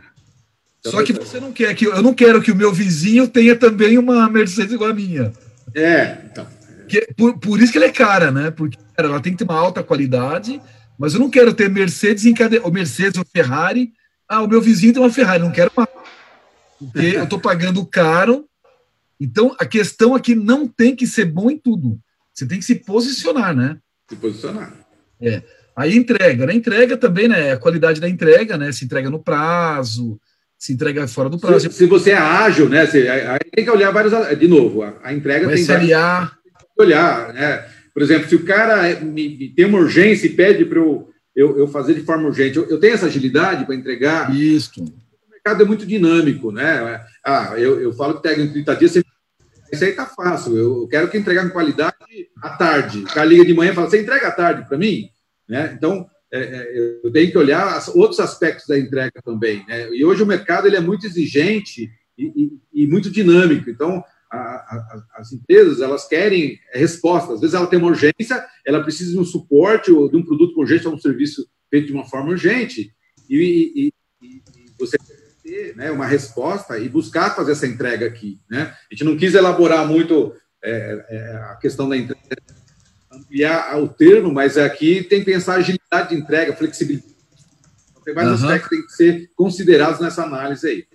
Então, Só que você não quer que eu não quero que o meu vizinho tenha também uma Mercedes igual a minha. É, então. Que, por, por isso que ela é cara, né? Porque cara, ela tem que ter uma alta qualidade, mas eu não quero ter Mercedes em cada. Ou Mercedes ou Ferrari. Ah, o meu vizinho tem uma Ferrari, não quero uma. Porque eu estou pagando caro então, a questão aqui não tem que ser bom em tudo. Você tem que se posicionar, né? Se posicionar. É. Aí entrega, né? Entrega também, né? A qualidade da entrega, né? Se entrega no prazo, se entrega fora do prazo. Se, se você é ágil, né? Você, aí tem que olhar vários. De novo, a, a entrega o tem SLA. que olhar, né? Por exemplo, se o cara é, me, me tem uma urgência e pede para eu, eu, eu, fazer de forma urgente, eu, eu tenho essa agilidade para entregar. Isso. Mercado é muito dinâmico, né? Ah, eu, eu falo que em 30 dias, isso aí tá fácil. Eu quero que entregar com qualidade à tarde. O cara liga de manhã e fala: você entrega à tarde para mim? Né? Então, é, é, eu tenho que olhar outros aspectos da entrega também. Né? E hoje o mercado ele é muito exigente e, e, e muito dinâmico. Então, a, a, as empresas elas querem respostas. Às vezes ela tem uma urgência, ela precisa de um suporte ou de um produto urgente ou um serviço feito de uma forma urgente. E, e você ter né, uma resposta e buscar fazer essa entrega aqui. Né? A gente não quis elaborar muito é, é, a questão da entrega, ampliar o termo, mas aqui tem que pensar agilidade de entrega, flexibilidade. Então, tem vários uhum. aspectos que têm que ser considerados nessa análise aí.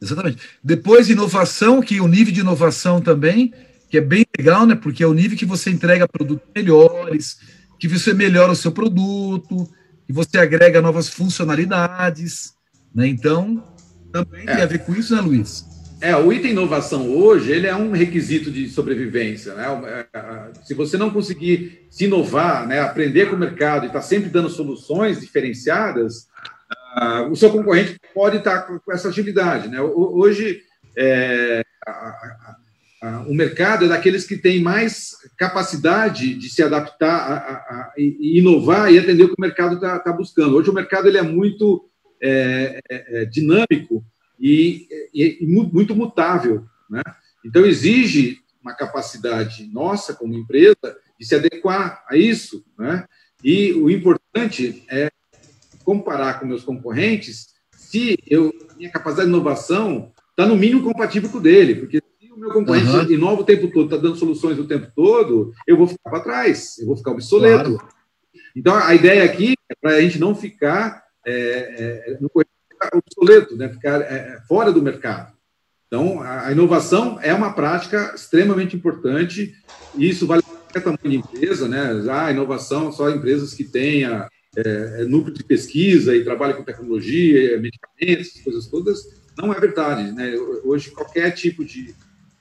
Exatamente. Depois, inovação, que o nível de inovação também, que é bem legal, né? Porque é o nível que você entrega produtos melhores, que você melhora o seu produto, e você agrega novas funcionalidades, né? Então, também é. tem a ver com isso, né, Luiz? É, o item inovação hoje, ele é um requisito de sobrevivência, né? É, é, se você não conseguir se inovar, né, aprender com o mercado e estar tá sempre dando soluções diferenciadas, uh, o seu concorrente pode estar tá com essa agilidade, né? Hoje, é, a, a, a, o mercado é daqueles que têm mais capacidade de se adaptar e inovar e atender o que o mercado está tá buscando. Hoje o mercado ele é muito é, é, dinâmico e, e, e muito mutável. Né? Então, exige uma capacidade nossa, como empresa, de se adequar a isso. Né? E o importante é comparar com meus concorrentes se eu, minha capacidade de inovação está no mínimo compatível com o dele, porque se o meu concorrente uhum. inova o tempo todo, está dando soluções o tempo todo, eu vou ficar para trás, eu vou ficar obsoleto. Claro. Então, a ideia aqui é para a gente não ficar é, é, no obsoleto, né? ficar é, é, fora do mercado. Então, a, inovação é uma prática extremamente importante, e isso vale para tamanho de empresa, né? Ah, a inovação só empresas que tenha é, é, núcleo de pesquisa e trabalham com tecnologia, medicamentos, coisas todas, não é verdade, né? Hoje, qualquer tipo de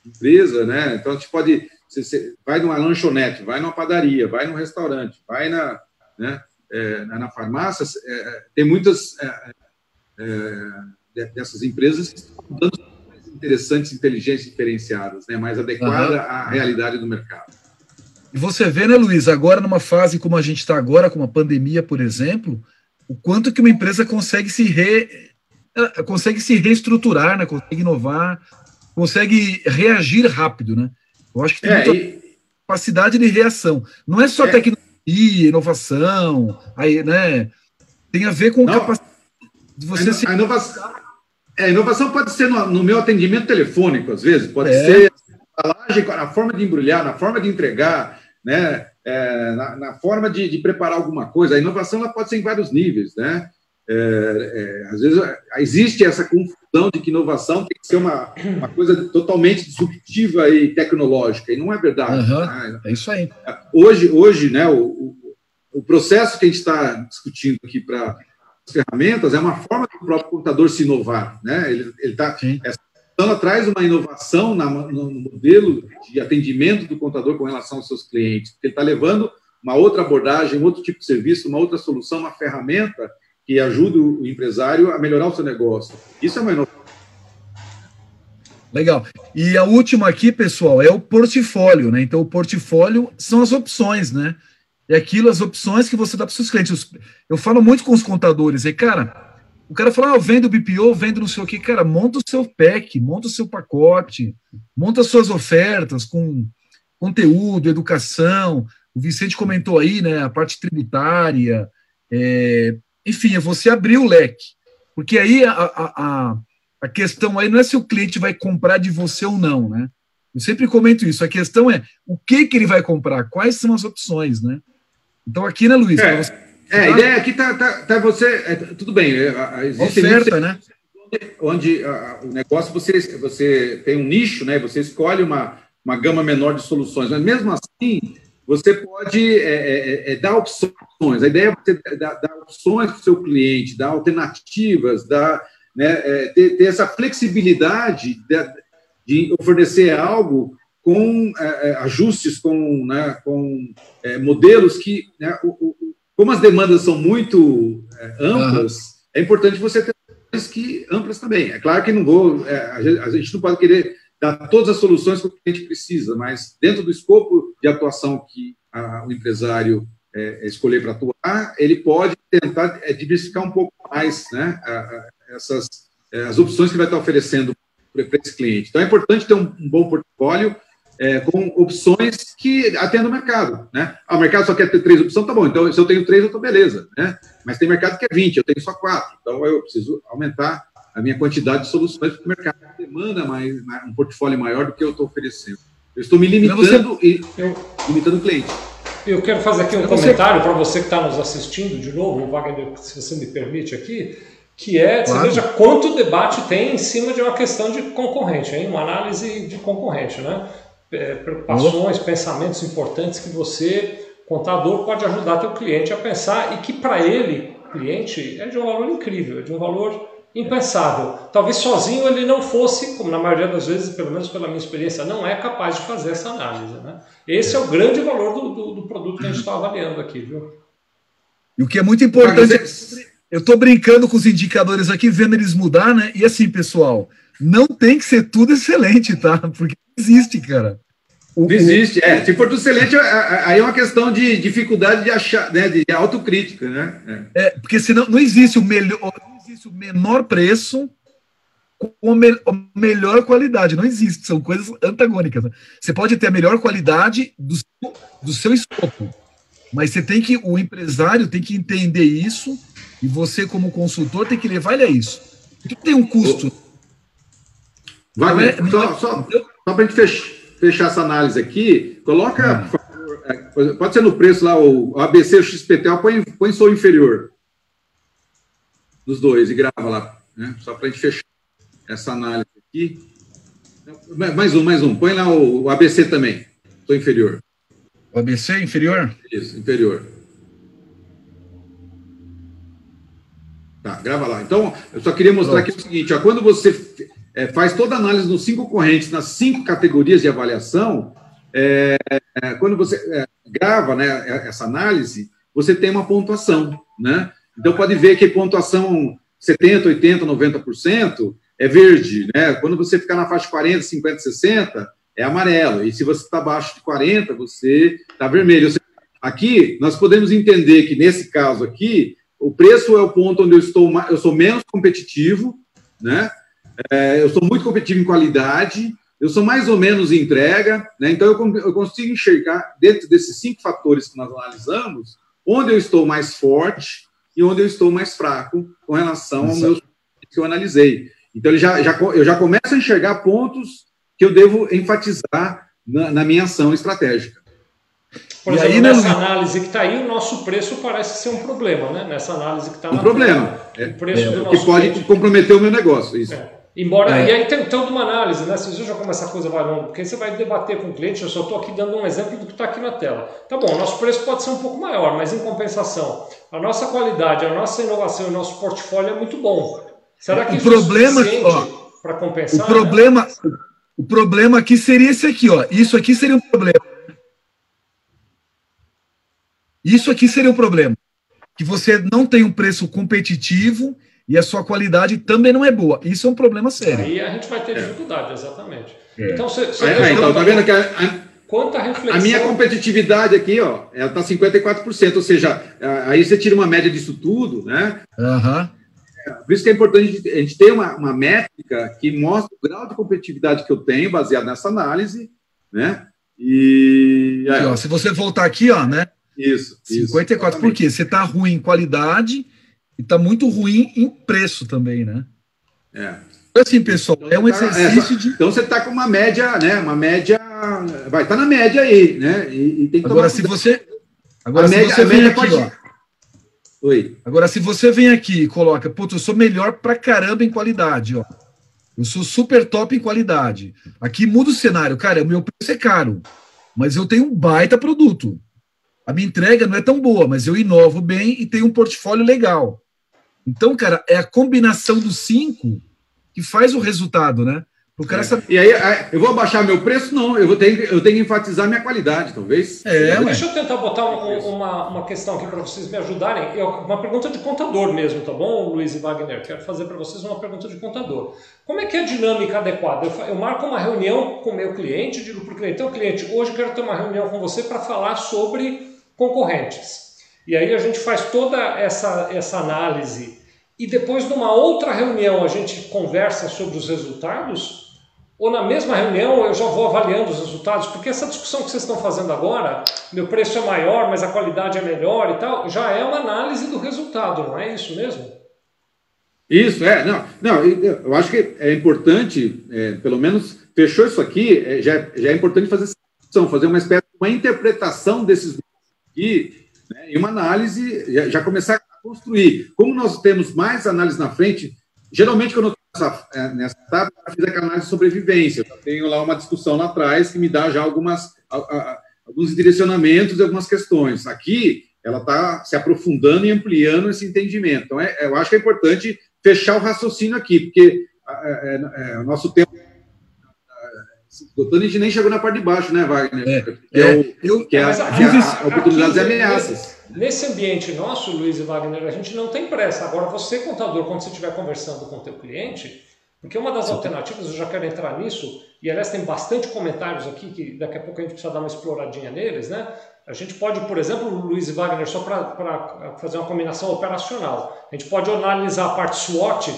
empresa, né? Então, a gente pode... Você, você vai numa lanchonete, vai numa padaria, vai num restaurante, vai na, né, é, na farmácia, é, tem muitas é, dessas empresas que estão dando mais interessantes, inteligências diferenciadas, né, mais adequada uhum. à realidade do mercado. E você vê, né, Luiz, agora numa fase como a gente está agora, com uma pandemia, por exemplo, o quanto que uma empresa consegue se re, consegue se reestruturar, né, consegue inovar, consegue reagir rápido, né? Eu acho que tem é, muita e... capacidade de reação. Não é só é. tecnologia, inovação, aí, né? Tem a ver com Não. capacidade você a, se... a inovação, é, a inovação pode ser no, no, meu atendimento telefônico, às vezes, pode é. ser na forma de embrulhar, na forma de entregar, né? É, na, na, forma de, de, preparar alguma coisa. A inovação ela pode ser em vários níveis, né? É, é, às vezes existe essa confusão de que inovação tem que ser uma, uma coisa totalmente disruptiva e tecnológica, e não é verdade. Uhum, né? É isso aí. Hoje, hoje né, o, o, processo que a gente está discutindo aqui para ferramentas é uma forma do próprio computador se inovar, né? Ele está ela traz uma inovação na, no, modelo de atendimento do contador com relação aos seus clientes, porque ele está levando uma outra abordagem, um outro tipo de serviço, uma outra solução, uma ferramenta que ajuda o empresário a melhorar o seu negócio. Isso é uma inovação. Legal. E a última aqui, pessoal, é o portfólio, né? Então, o portfólio são as opções, né? É aquilo, as opções que você dá para os seus clientes. Eu falo muito com os contadores, e cara, o cara fala, ah, eu vendo BPO, vendo não sei o que, cara, monta o seu pack, monta o seu pacote, monta as suas ofertas com conteúdo, educação. O Vicente comentou aí, né, a parte tributária, é, enfim, é você abrir o leque. Porque aí a, a, a questão aí não é se o cliente vai comprar de você ou não, né? Eu sempre comento isso. A questão é o que, que ele vai comprar, quais são as opções, né? Então, aqui, né, Luiz? É, você, é a ideia aqui tá, tá, tá você. É, tudo bem, é, existe oferta, né? Onde a, o negócio você, você tem um nicho, né? Você escolhe uma, uma gama menor de soluções, mas mesmo assim você pode é, é, é dar opções. A ideia é você dar, dar opções para o seu cliente, dar alternativas, dar, né, é, ter, ter, essa flexibilidade de, de oferecer algo com é, é, ajustes, com, né, com é, modelos que, né, o, o, como as demandas são muito é, amplas, é importante você ter que amplas também. É claro que não vou, é, a gente não pode querer dar todas as soluções que o cliente precisa, mas dentro do escopo de atuação que a, o empresário é, escolher para atuar, ele pode tentar diversificar um pouco mais né, a, a, essas as opções que vai estar oferecendo para esse cliente. Então é importante ter um, um bom portfólio é, com opções que atendam o mercado. Né? Ah, o mercado só quer ter três opções, tá bom. Então, se eu tenho três, eu estou beleza. Né? Mas tem mercado que é 20, eu tenho só quatro. Então, eu preciso aumentar a minha quantidade de soluções, porque o mercado demanda mais, um portfólio maior do que eu estou oferecendo. Eu estou me limitando você... e eu... limitando o cliente. Eu quero fazer aqui um você... comentário para você que está nos assistindo de novo, Wagner, se você me permite aqui, que é, claro. você veja quanto debate tem em cima de uma questão de concorrente, hein? uma análise de concorrente. Né? é, preocupações, pensamentos importantes que você, contador, pode ajudar teu cliente a pensar e que para ele cliente é de um valor incrível, é de um valor impensável. Talvez sozinho ele não fosse, como na maioria das vezes, pelo menos pela minha experiência, não é capaz de fazer essa análise. Né? Esse é o grande valor do, do, do produto que a gente está avaliando aqui, viu? E o que é muito importante, eu estou brincando com os indicadores aqui, vendo eles mudar, né? E assim, pessoal, não tem que ser tudo excelente, tá? Porque existe, cara. O, não existe. É, se for tudo excelente, aí é uma questão de dificuldade de achar, né? De autocrítica, né? É, é porque senão não existe o melhor, o menor preço com a, me, a melhor qualidade. Não existe, são coisas antagônicas. Né? Você pode ter a melhor qualidade do, do seu escopo, mas você tem que, o empresário tem que entender isso e você, como consultor, tem que levar ele a isso. Tudo tem um custo. Vai, é, só, é, só, só para a gente fechar, essa análise aqui, coloca, ah. por favor, é, pode ser no preço lá, o ABC o XPTO, põe, põe sou inferior dos dois e grava lá, né? só para a gente fechar essa análise aqui. Mais um, mais um, põe lá o, ABC também, sou inferior. O ABC inferior? Isso, inferior. Tá, grava lá. Então, eu só queria mostrar Pronto. aqui o seguinte: ó, quando você é, faz toda a análise nos cinco correntes, nas cinco categorias de avaliação, é, quando você é, grava né, essa análise, você tem uma pontuação. Né? Então, pode ver que pontuação 70%, 80%, 90% é verde. Né? Quando você ficar na faixa 40%, 50%, 60%, é amarelo. E se você está abaixo de 40%, você está vermelho. Aqui, nós podemos entender que, nesse caso aqui, o preço é o ponto onde eu estou, eu sou menos competitivo, né? É, eu sou muito competitivo em qualidade, eu sou mais ou menos em entrega, né? Então eu, eu consigo enxergar dentro desses cinco fatores que nós analisamos, onde eu estou mais forte e onde eu estou mais fraco com relação aos meus que eu analisei. Então ele já, já, eu já começo a enxergar pontos que eu devo enfatizar na, na minha ação estratégica. Por e exemplo, aí, nessa não... análise que está aí, o nosso preço parece ser um problema, né? Nessa análise que está Um problema. É, o preço é, do nosso que pode cliente. comprometer o meu negócio, isso. É. Embora, é. e aí tem toda uma análise, né? Se já como essa coisa vai longa, porque você vai debater com o cliente, eu só estou aqui dando um exemplo do que está aqui na tela. Tá bom, o nosso preço pode ser um pouco maior, mas em compensação, a nossa qualidade, a nossa inovação, o nosso portfólio é muito bom. Será que o isso problema, é para compensar? O problema, né? o problema aqui seria esse aqui, ó. Isso aqui seria um problema. Isso aqui seria o problema. Que você não tem um preço competitivo e a sua qualidade também não é boa. Isso é um problema sério. Aí a gente vai ter dificuldade, exatamente. É. Então, você, você é, então, tá vendo que a, a, Quanta reflexão... a minha competitividade aqui, ó, ela tá 54%, ou seja, aí você tira uma média disso tudo, né? Uhum. Por isso que é importante a gente ter uma, uma métrica que mostra o grau de competitividade que eu tenho, baseado nessa análise, né? E aí, ó, se você voltar aqui, ó, né? Isso. 54. Isso, Por quê? Você está ruim em qualidade e está muito ruim em preço também, né? É. Então, assim, pessoal, então, é um exercício é, de. Então você está com uma média, né? Uma média. Vai estar tá na média aí, né? E, e tem que Agora, se você. Agora, a se média, você vem aqui, pode... ó. Oi. Agora, se você vem aqui e coloca, putz, eu sou melhor pra caramba em qualidade, ó. Eu sou super top em qualidade. Aqui muda o cenário, cara, o meu preço é caro, mas eu tenho um baita produto. A minha entrega não é tão boa, mas eu inovo bem e tenho um portfólio legal. Então, cara, é a combinação dos cinco que faz o resultado, né? O cara é. sabe... E aí, eu vou abaixar meu preço? Não, eu, vou ter, eu tenho que enfatizar minha qualidade, talvez. É, Deixa eu tentar botar um, uma, uma questão aqui para vocês me ajudarem. Eu, uma pergunta de contador mesmo, tá bom, Luiz e Wagner? Quero fazer para vocês uma pergunta de contador. Como é que é a dinâmica adequada? Eu, eu marco uma reunião com o meu cliente, digo para o cliente, então, cliente, hoje eu quero ter uma reunião com você para falar sobre concorrentes. E aí a gente faz toda essa, essa análise e depois numa outra reunião a gente conversa sobre os resultados ou na mesma reunião eu já vou avaliando os resultados, porque essa discussão que vocês estão fazendo agora, meu preço é maior, mas a qualidade é melhor e tal, já é uma análise do resultado, não é isso mesmo? Isso, é, não, não, eu acho que é importante, é, pelo menos fechou isso aqui, é, já, já é importante fazer essa discussão, fazer uma espécie de uma interpretação desses aqui, né, e uma análise, já, já, começar construir. Como nós temos mais análise na frente, geralmente quando eu nessa, é, nessa etapa, eu fiz aquela análise de sobrevivência, eu tenho lá uma discussão lá atrás que me dá já algumas, a, a, alguns direcionamentos e algumas questões. Aqui, ela está se aprofundando e ampliando esse entendimento. Então, é, eu acho que é importante fechar o raciocínio aqui, porque é, é, é o nosso tempo. Doutor, a gente nem chegou na parte de baixo, né, Wagner? É, que é, o, eu, que é, a, que a, a oportunidades e ameaças. Nesse ambiente nosso, Luiz e Wagner, a gente não tem pressa. Agora, você, contador, quando você estiver conversando com o teu cliente, porque uma das alternativas, eu já quero entrar nisso, e aliás tem bastante comentários aqui, que daqui a pouco a gente precisa dar uma exploradinha neles, né? A gente pode, por exemplo, Luiz e Wagner, só para fazer uma combinação operacional, a gente pode analisar a parte SWOT,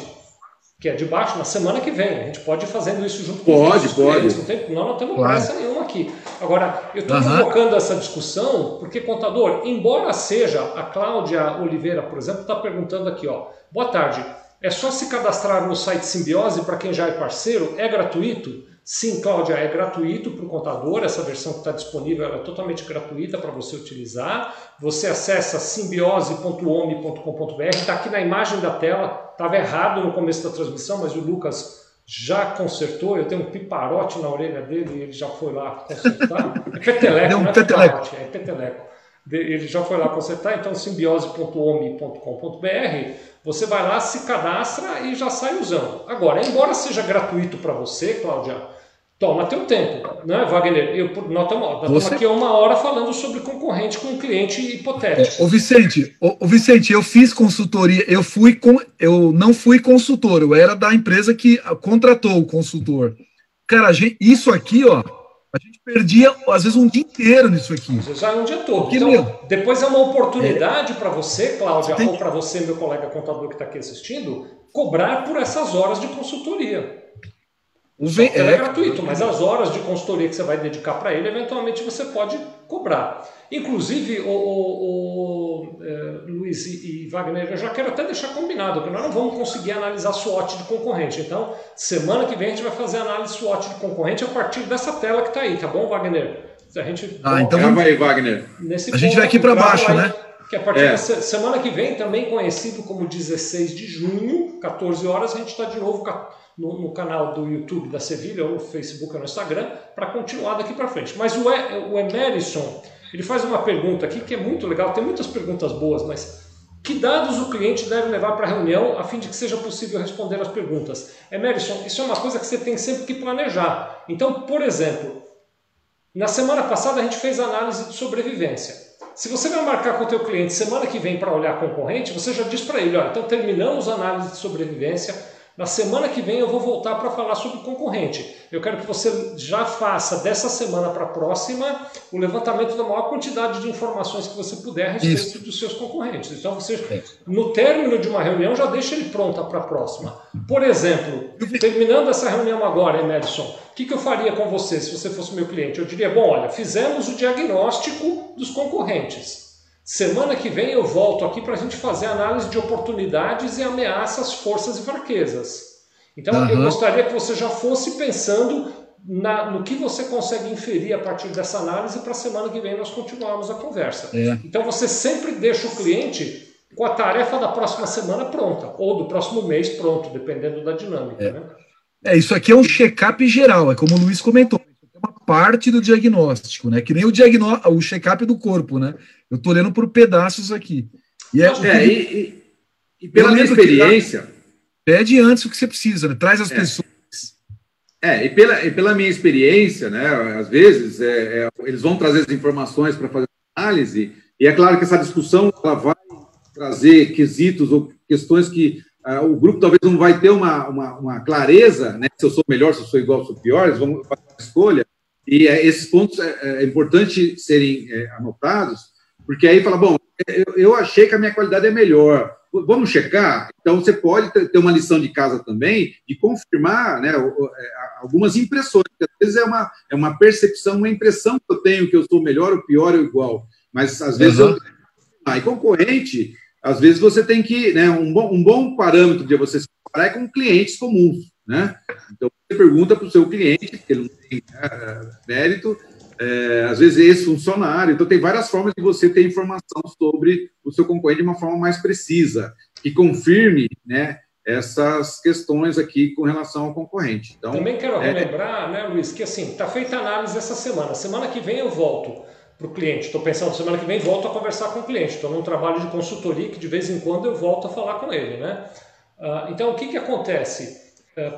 que é de baixo, na semana que vem. A gente pode ir fazendo isso junto com pode, os pode. Não, tem, nós não temos claro. pressa nenhuma aqui. Agora, eu estou uhum. colocando essa discussão porque, contador, embora seja, a Cláudia Oliveira, por exemplo, está perguntando aqui, ó, boa tarde, é só se cadastrar no site Simbiose para quem já é parceiro? É gratuito? Sim, Cláudia, é gratuito para o contador, essa versão que está disponível é totalmente gratuita para você utilizar. Você acessa simbiose.ome.com.br, está aqui na imagem da tela, estava errado no começo da transmissão, mas o Lucas já consertou, eu tenho um piparote na orelha dele e ele já foi lá consertar. É peteleco, não é peteleco. é peteleco. Ele já foi lá consertar, então simbiose.ome.com.br, você vai lá, se cadastra e já sai usando. Agora, embora seja gratuito para você, Cláudia, Toma teu tempo, né, Wagner? Eu, nós estamos Você... aqui uma hora falando sobre concorrente com um cliente hipotético. Ô, Vicente, ô, Vicente, eu fiz consultoria, eu fui com, eu não fui consultor, eu era da empresa que contratou o consultor. Cara, gente, isso aqui, ó, a gente perdia às vezes um dia inteiro nisso aqui. Às vezes é um dia todo. Porque, então, meu, depois é uma oportunidade é... para você, Cláudia, tem... ou para você, meu colega contador que está aqui assistindo, cobrar por essas horas de consultoria. O software é, é gratuito, mas as horas de consultoria que você vai dedicar para ele, eventualmente você pode cobrar. Inclusive, o, o, o é, Luiz e, e, Wagner, eu já quero até deixar combinado, que nós não vamos conseguir analisar SWOT de concorrente. Então, semana que vem a gente vai fazer análise SWOT de concorrente a partir dessa tela que está aí, tá bom, Wagner? A gente, ah, então vamos aí, Wagner. a gente vai aqui para baixo, né? Que a partir é. da semana que vem, também conhecido como 16 de junho, 14 horas, a gente está de novo no, no, canal do YouTube da Sevilha, ou no Facebook ou no Instagram, para continuar daqui para frente. Mas o, e, o Emerson, ele faz uma pergunta aqui que é muito legal, tem muitas perguntas boas, mas que dados o cliente deve levar para a reunião a fim de que seja possível responder as perguntas? Emerson, isso é uma coisa que você tem sempre que planejar. Então, por exemplo, na semana passada a gente fez análise de sobrevivência. Se você vai marcar com o teu cliente semana que vem para olhar concorrente, você já diz para ele, olha, então terminamos a análise de sobrevivência, na semana que vem eu vou voltar para falar sobre concorrente. Eu quero que você já faça dessa semana para a próxima o levantamento da maior quantidade de informações que você puder a respeito Isso. dos seus concorrentes. Então você, no término de uma reunião, já deixa ele pronta para a próxima. Por exemplo, terminando essa reunião agora, Emerson, o que, que eu faria com você se você fosse meu cliente? Eu diria, bom, olha, fizemos o diagnóstico dos concorrentes. Semana que vem eu volto aqui para a gente fazer análise de oportunidades e ameaças, forças e fraquezas. Então uhum. eu gostaria que você já fosse pensando na, no que você consegue inferir a partir dessa análise para a semana que vem nós continuarmos a conversa. É. Então você sempre deixa o cliente com a tarefa da próxima semana pronta, ou do próximo mês pronto, dependendo da dinâmica. É, né? é isso aqui é um check-up geral, é como o Luiz comentou parte do diagnóstico, né? Que nem o diagnóstico, o check-up do corpo, né? Eu tô olhando por pedaços aqui. E, é, é e, e, e, pela minha experiência. Pede antes o que você precisa, né? Traz as é. pessoas. É, e pela, e pela minha experiência, né? Às vezes é, é eles vão trazer as informações para fazer análise, e é claro que essa discussão ela vai trazer quesitos ou questões que uh, o grupo talvez não vai ter uma, uma, uma, clareza, né? Se eu sou melhor, se eu sou igual, se eu sou pior, eles vão fazer uma escolha. E é, esses pontos é, é importante serem é, anotados, porque aí fala, bom, eu, eu, achei que a minha qualidade é melhor, vamos checar? Então, você pode ter uma lição de casa também e confirmar né, é, algumas impressões, às vezes é uma, é uma percepção, uma impressão que eu tenho que eu sou melhor, ou pior, ou igual, mas às vezes uhum. eu... Ah, e concorrente, às vezes você tem que, né, um bom, um bom parâmetro de você se comparar é com clientes comuns, né? Então, você pergunta para o seu cliente, que ele não tem né, mérito, é, às vezes esse funcionário. Então, tem várias formas de você ter informação sobre o seu concorrente de uma forma mais precisa, que confirme né, essas questões aqui com relação ao concorrente. Então, Também quero é... relembrar, né, Luiz, que assim, está feita a análise essa semana. Semana que vem eu volto para o cliente. Estou pensando, semana que vem volto a conversar com o cliente. Estou num trabalho de consultoria que de vez em quando eu volto a falar com ele. Né? Uh, então, o que, que acontece?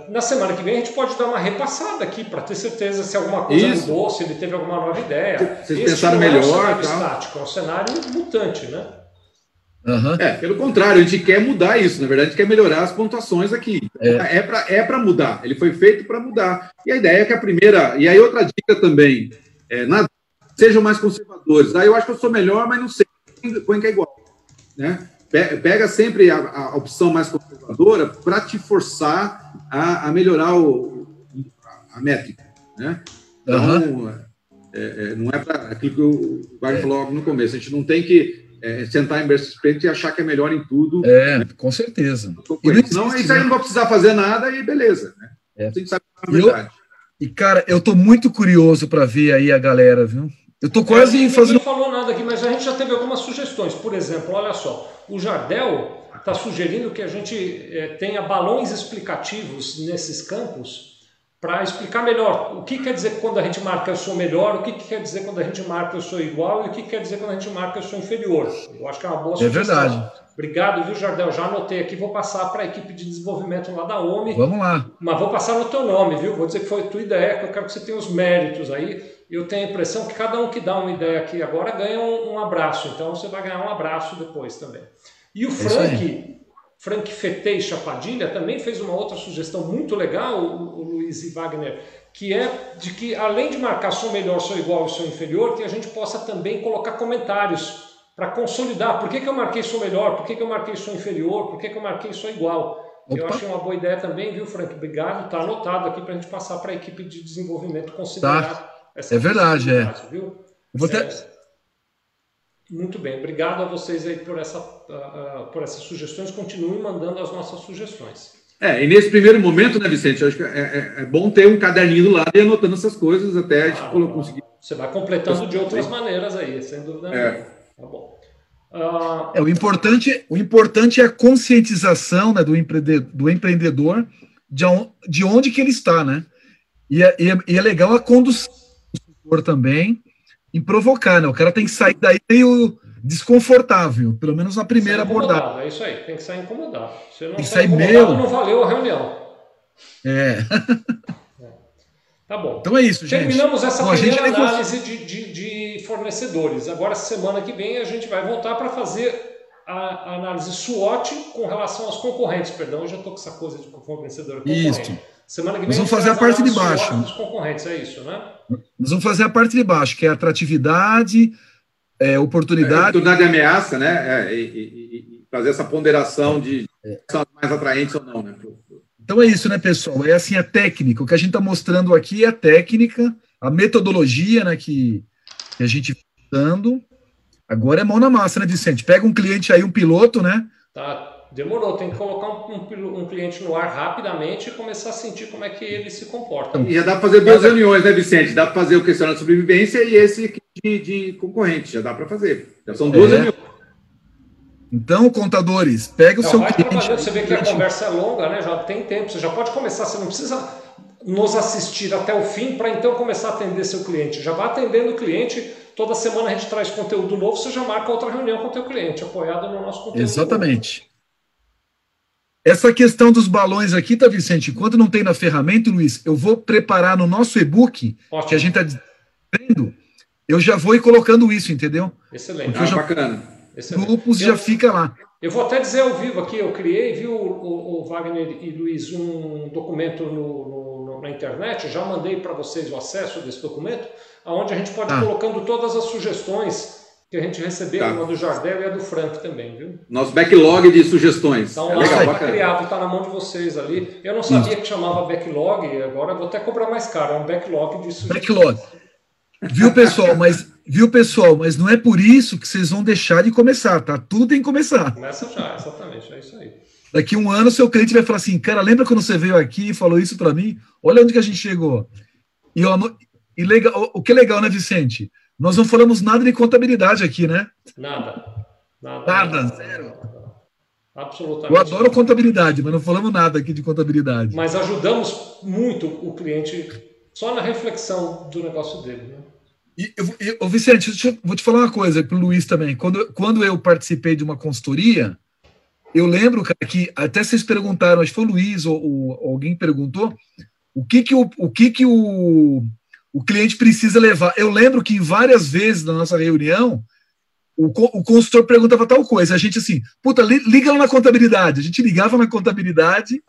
Na semana que vem a gente pode dar uma repassada aqui para ter certeza se alguma coisa Isso. mudou, se ele teve alguma nova ideia. Vocês Esse pensaram melhor. É um cenário estático, é um cenário mutante, né? Uhum. É, pelo contrário, a gente quer mudar isso. Na verdade, a gente quer melhorar as pontuações aqui. É, é para é mudar. Ele foi feito para mudar. E a ideia é que a primeira. E aí, outra dica também: é, na, sejam mais conservadores. Aí eu acho que eu sou melhor, mas não sei. Põe que é igual. Né? Pega sempre a, a opção mais conservadora para te forçar a, a melhorar o, a métrica. Né? Então, uhum. é, não é para aquilo que o Wagner falou logo no começo. A gente não tem que é, sentar em berço e achar que é melhor em tudo. É, né? com certeza. E não, isso aí não vai precisar fazer nada e beleza. Né? É. A gente sabe que é verdade. Eu, e, cara, eu tô muito curioso para ver aí a galera, viu? Eu tô quase é, fazendo. Ninguém falou nada aqui, mas a gente já teve algumas sugestões. Por exemplo, olha só, o Jardel está sugerindo que a gente é, tenha balões explicativos nesses campos para explicar melhor o que quer dizer quando a gente marca eu sou melhor, o que quer dizer quando a gente marca eu sou igual e o que quer dizer quando a gente marca eu sou inferior. Eu acho que é uma boa é sugestão. É verdade. Obrigado, viu, Jardel? Já anotei aqui, vou passar para a equipe de desenvolvimento lá da OMI. Vamos lá. Mas vou passar no teu nome, viu? Vou dizer que foi tua ideia, que eu quero que você tenha os méritos aí. Eu tenho a impressão que cada um que dá uma ideia aqui agora ganha um, um abraço, então você vai ganhar um abraço depois também. E o é Frank, Frank Fetei Chapadilha também fez uma outra sugestão muito legal, o, o Luiz e Wagner, que é de que além de marcar sou melhor, sou igual e sou inferior, que a gente possa também colocar comentários para consolidar. Por que, que eu marquei sou melhor? Por que, que eu marquei sou inferior? Por que, que eu marquei sou igual? Opa. Eu achei uma boa ideia também, viu, Frank? Obrigado. Está anotado aqui para a gente passar para a equipe de desenvolvimento considerar tá. essa É verdade, é. Viu? Vou ter... Muito bem, obrigado a vocês aí por, essa, uh, por essas sugestões. Continuem mandando as nossas sugestões. É, e nesse primeiro momento, né, Vicente, acho que é, é, é bom ter um caderninho do lado e anotando essas coisas até a gente conseguir. Você vai completando de outras maneiras aí, sem dúvida é. Tá bom. Uh... É, o, importante, o importante é a conscientização né, do, empreendedor, do empreendedor de, on, de onde que ele está, né? E é, e é, e é legal a condução do também, em provocar, né? O cara tem que sair daí meio desconfortável, pelo menos na primeira abordagem. É isso aí, tem que sair incomodado. Se não tem que sair meio... não valeu a reunião. É. Tá bom. Então é isso, gente. Terminamos essa bom, primeira análise de, de, de, fornecedores. Agora, semana que vem, a gente vai voltar para fazer a, análise SWOT com relação aos concorrentes. Perdão, eu já estou com essa coisa de fornecedor concorrente. Isso. Semana que vem Nós vamos fazer a parte de baixo. Dos concorrentes, é isso, né? Nós vamos fazer a parte de baixo, que é atratividade, é, oportunidade. É, oportunidade e ameaça, né? É, e, e, e, fazer essa ponderação de é. são mais atraentes ou não, né? Então é isso, né, pessoal? É assim a técnica. O que a gente está mostrando aqui é a técnica, a metodologia, né, que, que a gente está dando. Agora é mão na massa, né, Vicente? Pega um cliente aí, um piloto, né? Tá Demorou, tem que colocar um, um, um, cliente no ar rapidamente e começar a sentir como é que ele se comporta. E já dá para fazer duas reuniões, né, Vicente? Dá para fazer o questionário de sobrevivência e esse de, de concorrente, já dá para fazer. Já são duas é. reuniões. Então, contadores, pega o seu cliente. Você vê que a conversa é longa, né? Já tem tempo, você já pode começar, você não precisa nos assistir até o fim para então começar a atender seu cliente. Já vai atendendo o cliente, toda semana a gente traz conteúdo novo, você já marca outra reunião com o teu cliente, apoiado no nosso conteúdo. Exatamente. Novo. Essa questão dos balões aqui, tá, Vicente? Quando não tem na ferramenta, Luiz, eu vou preparar no nosso e-book, que a gente está vendo, eu já vou ir colocando isso, entendeu? Excelente. Ah, já, bacana. Excelente. Grupos eu, já fica lá. Eu vou até dizer ao vivo aqui, eu criei, viu, o, o Wagner e Luiz, um documento no, no, na internet, já mandei para vocês o acesso desse documento, onde a gente pode ah. ir colocando todas as sugestões que a gente recebeu, tá. uma do Jardel e a do Frank também, viu? Nosso backlog de sugestões. Então, é legal, está criado, está na mão de vocês ali. Eu não sabia Isso. que chamava backlog, agora vou até cobrar mais caro, é um backlog de sugestões. Backlog. Viu, pessoal? Mas, viu, pessoal? Mas não é por isso que vocês vão deixar de começar, tá? Tudo tem que começar. Começa já, exatamente, é isso aí. Daqui um ano, seu cliente vai falar assim, cara, lembra quando você veio aqui e falou isso para mim? Olha onde que a gente chegou. E, ó, e legal, o que é legal, né, Vicente? Nós não falamos nada de contabilidade aqui, né? Nada. Nada, nada, nada zero. Nada, Absolutamente. Eu adoro contabilidade, mas não falamos nada aqui de contabilidade. Mas ajudamos muito o cliente só na reflexão do negócio dele, né? E, eu, eu, Vicente, eu vou te falar uma coisa para o Luiz também. Quando, quando eu participei de uma consultoria, eu lembro, cara, que até vocês perguntaram, acho que foi o Luiz ou, ou alguém perguntou, o que que o, o, que que o, o cliente precisa levar. Eu lembro que várias vezes na nossa reunião, o, o consultor perguntava tal coisa. A gente assim, puta, liga lá na contabilidade. A gente ligava na contabilidade.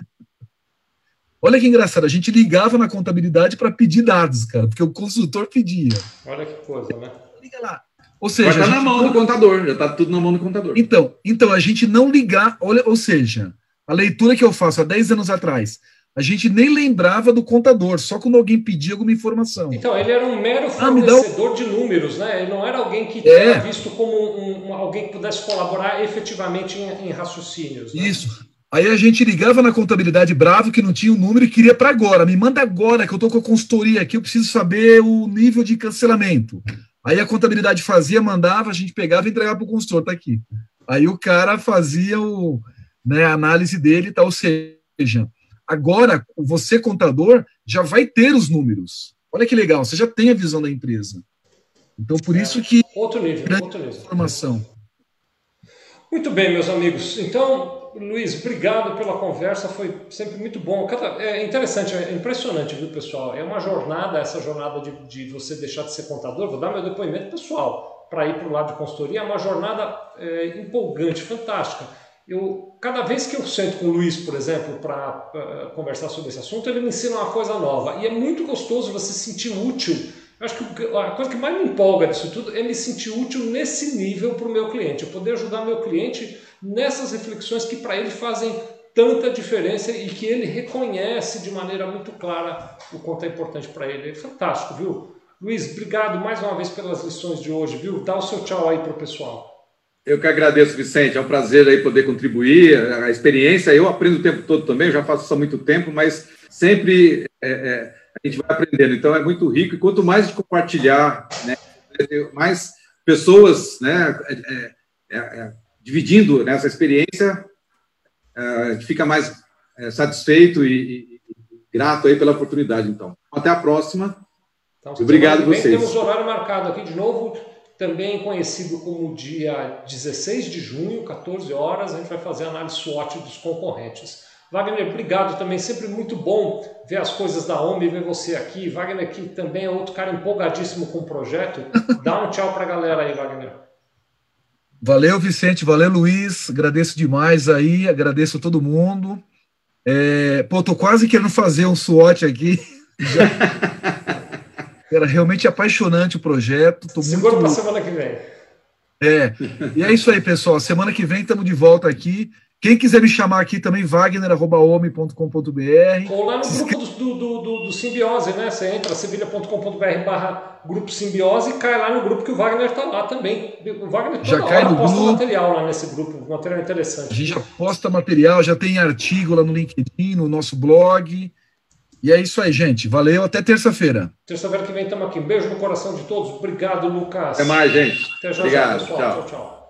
Olha que engraçado, a gente ligava na contabilidade para pedir dados, cara, porque o consultor pedia. Olha que coisa, né? Liga lá. Ou seja, já tá na mão do contador, já está tudo na mão do contador. Então, então a gente não ligar, olha, ou seja, a leitura que eu faço há 10 anos atrás, a gente nem lembrava do contador, só quando alguém pedia alguma informação. Então, ele era um mero fornecedor ah, um... de números, né? Ele não era alguém que é. era visto como um, um, alguém que pudesse colaborar efetivamente em, em raciocínios. Né? Isso. Aí a gente ligava na contabilidade bravo que não tinha o um número e queria para agora. Me manda agora que eu estou com a consultoria aqui, eu preciso saber o nível de cancelamento. Aí a contabilidade fazia, mandava, a gente pegava e entregava para o consultor, tá aqui. Aí o cara fazia o, né, a análise dele, tá, ou seja, agora você, contador, já vai ter os números. Olha que legal, você já tem a visão da empresa. Então, por é, isso que. Outro nível, outro nível. Informação. Muito bem, meus amigos. Então, Luiz, obrigado pela conversa, foi sempre muito bom. É interessante, é impressionante, viu, pessoal? É uma jornada, essa jornada de, de você deixar de ser contador. Vou dar meu depoimento pessoal para ir para o lado de consultoria. É uma jornada é, empolgante, fantástica. Eu, cada vez que eu sento com o Luiz, por exemplo, para uh, conversar sobre esse assunto, ele me ensina uma coisa nova. E é muito gostoso você se sentir útil eu acho que a coisa que mais me empolga disso tudo é me sentir útil nesse nível para o meu cliente, eu poder ajudar meu cliente nessas reflexões que para ele fazem tanta diferença e que ele reconhece de maneira muito clara o quanto é importante para ele. É fantástico, viu? Luiz, obrigado mais uma vez pelas lições de hoje, viu? Dá o seu tchau aí para o pessoal. Eu que agradeço, Vicente. É um prazer aí poder contribuir. A experiência, eu aprendo o tempo todo também, eu já faço isso há muito tempo, mas sempre é, é, a gente vai aprendendo. Então é muito rico e quanto mais de compartilhar, né, mais pessoas, né, é, é, é dividindo nessa experiência, é, a gente fica mais é, satisfeito e, e, grato aí pela oportunidade. Então, até a próxima. Então, Obrigado a vocês. Temos horário marcado aqui de novo, também conhecido como dia 16 de junho, 14 horas. A gente vai fazer a análise SWOT dos concorrentes. Wagner, obrigado também, sempre muito bom ver as coisas da OMI, ver você aqui. Wagner, que também é outro cara empolgadíssimo com o projeto. Dá um tchau para a galera aí, Wagner. Valeu, Vicente, valeu, Luiz. Agradeço demais aí, agradeço a todo mundo. É, pô, tô quase querendo fazer um SWOT aqui. Já... Era realmente apaixonante o projeto. Tô Segura muito... para semana que vem. É, e é isso aí, pessoal. Semana que vem estamos de volta aqui. Quem quiser me chamar aqui também, wagner.com.br. Ou lá no grupo do, do, do, do Simbiose, né? Você entra sevilha.com.br barra grupo Simbiose e cai lá no grupo que o Wagner está lá também. O Wagner toda já cai no posta grupo. material lá nesse grupo, material interessante. A gente já posta material, já tem artigo lá no LinkedIn, no nosso blog. E é isso aí, gente. Valeu, até terça-feira. Terça-feira que vem estamos aqui. Um beijo no coração de todos. Obrigado, Lucas. Até mais, gente. Até já, Obrigado. Pessoal. Tchau, tchau. tchau.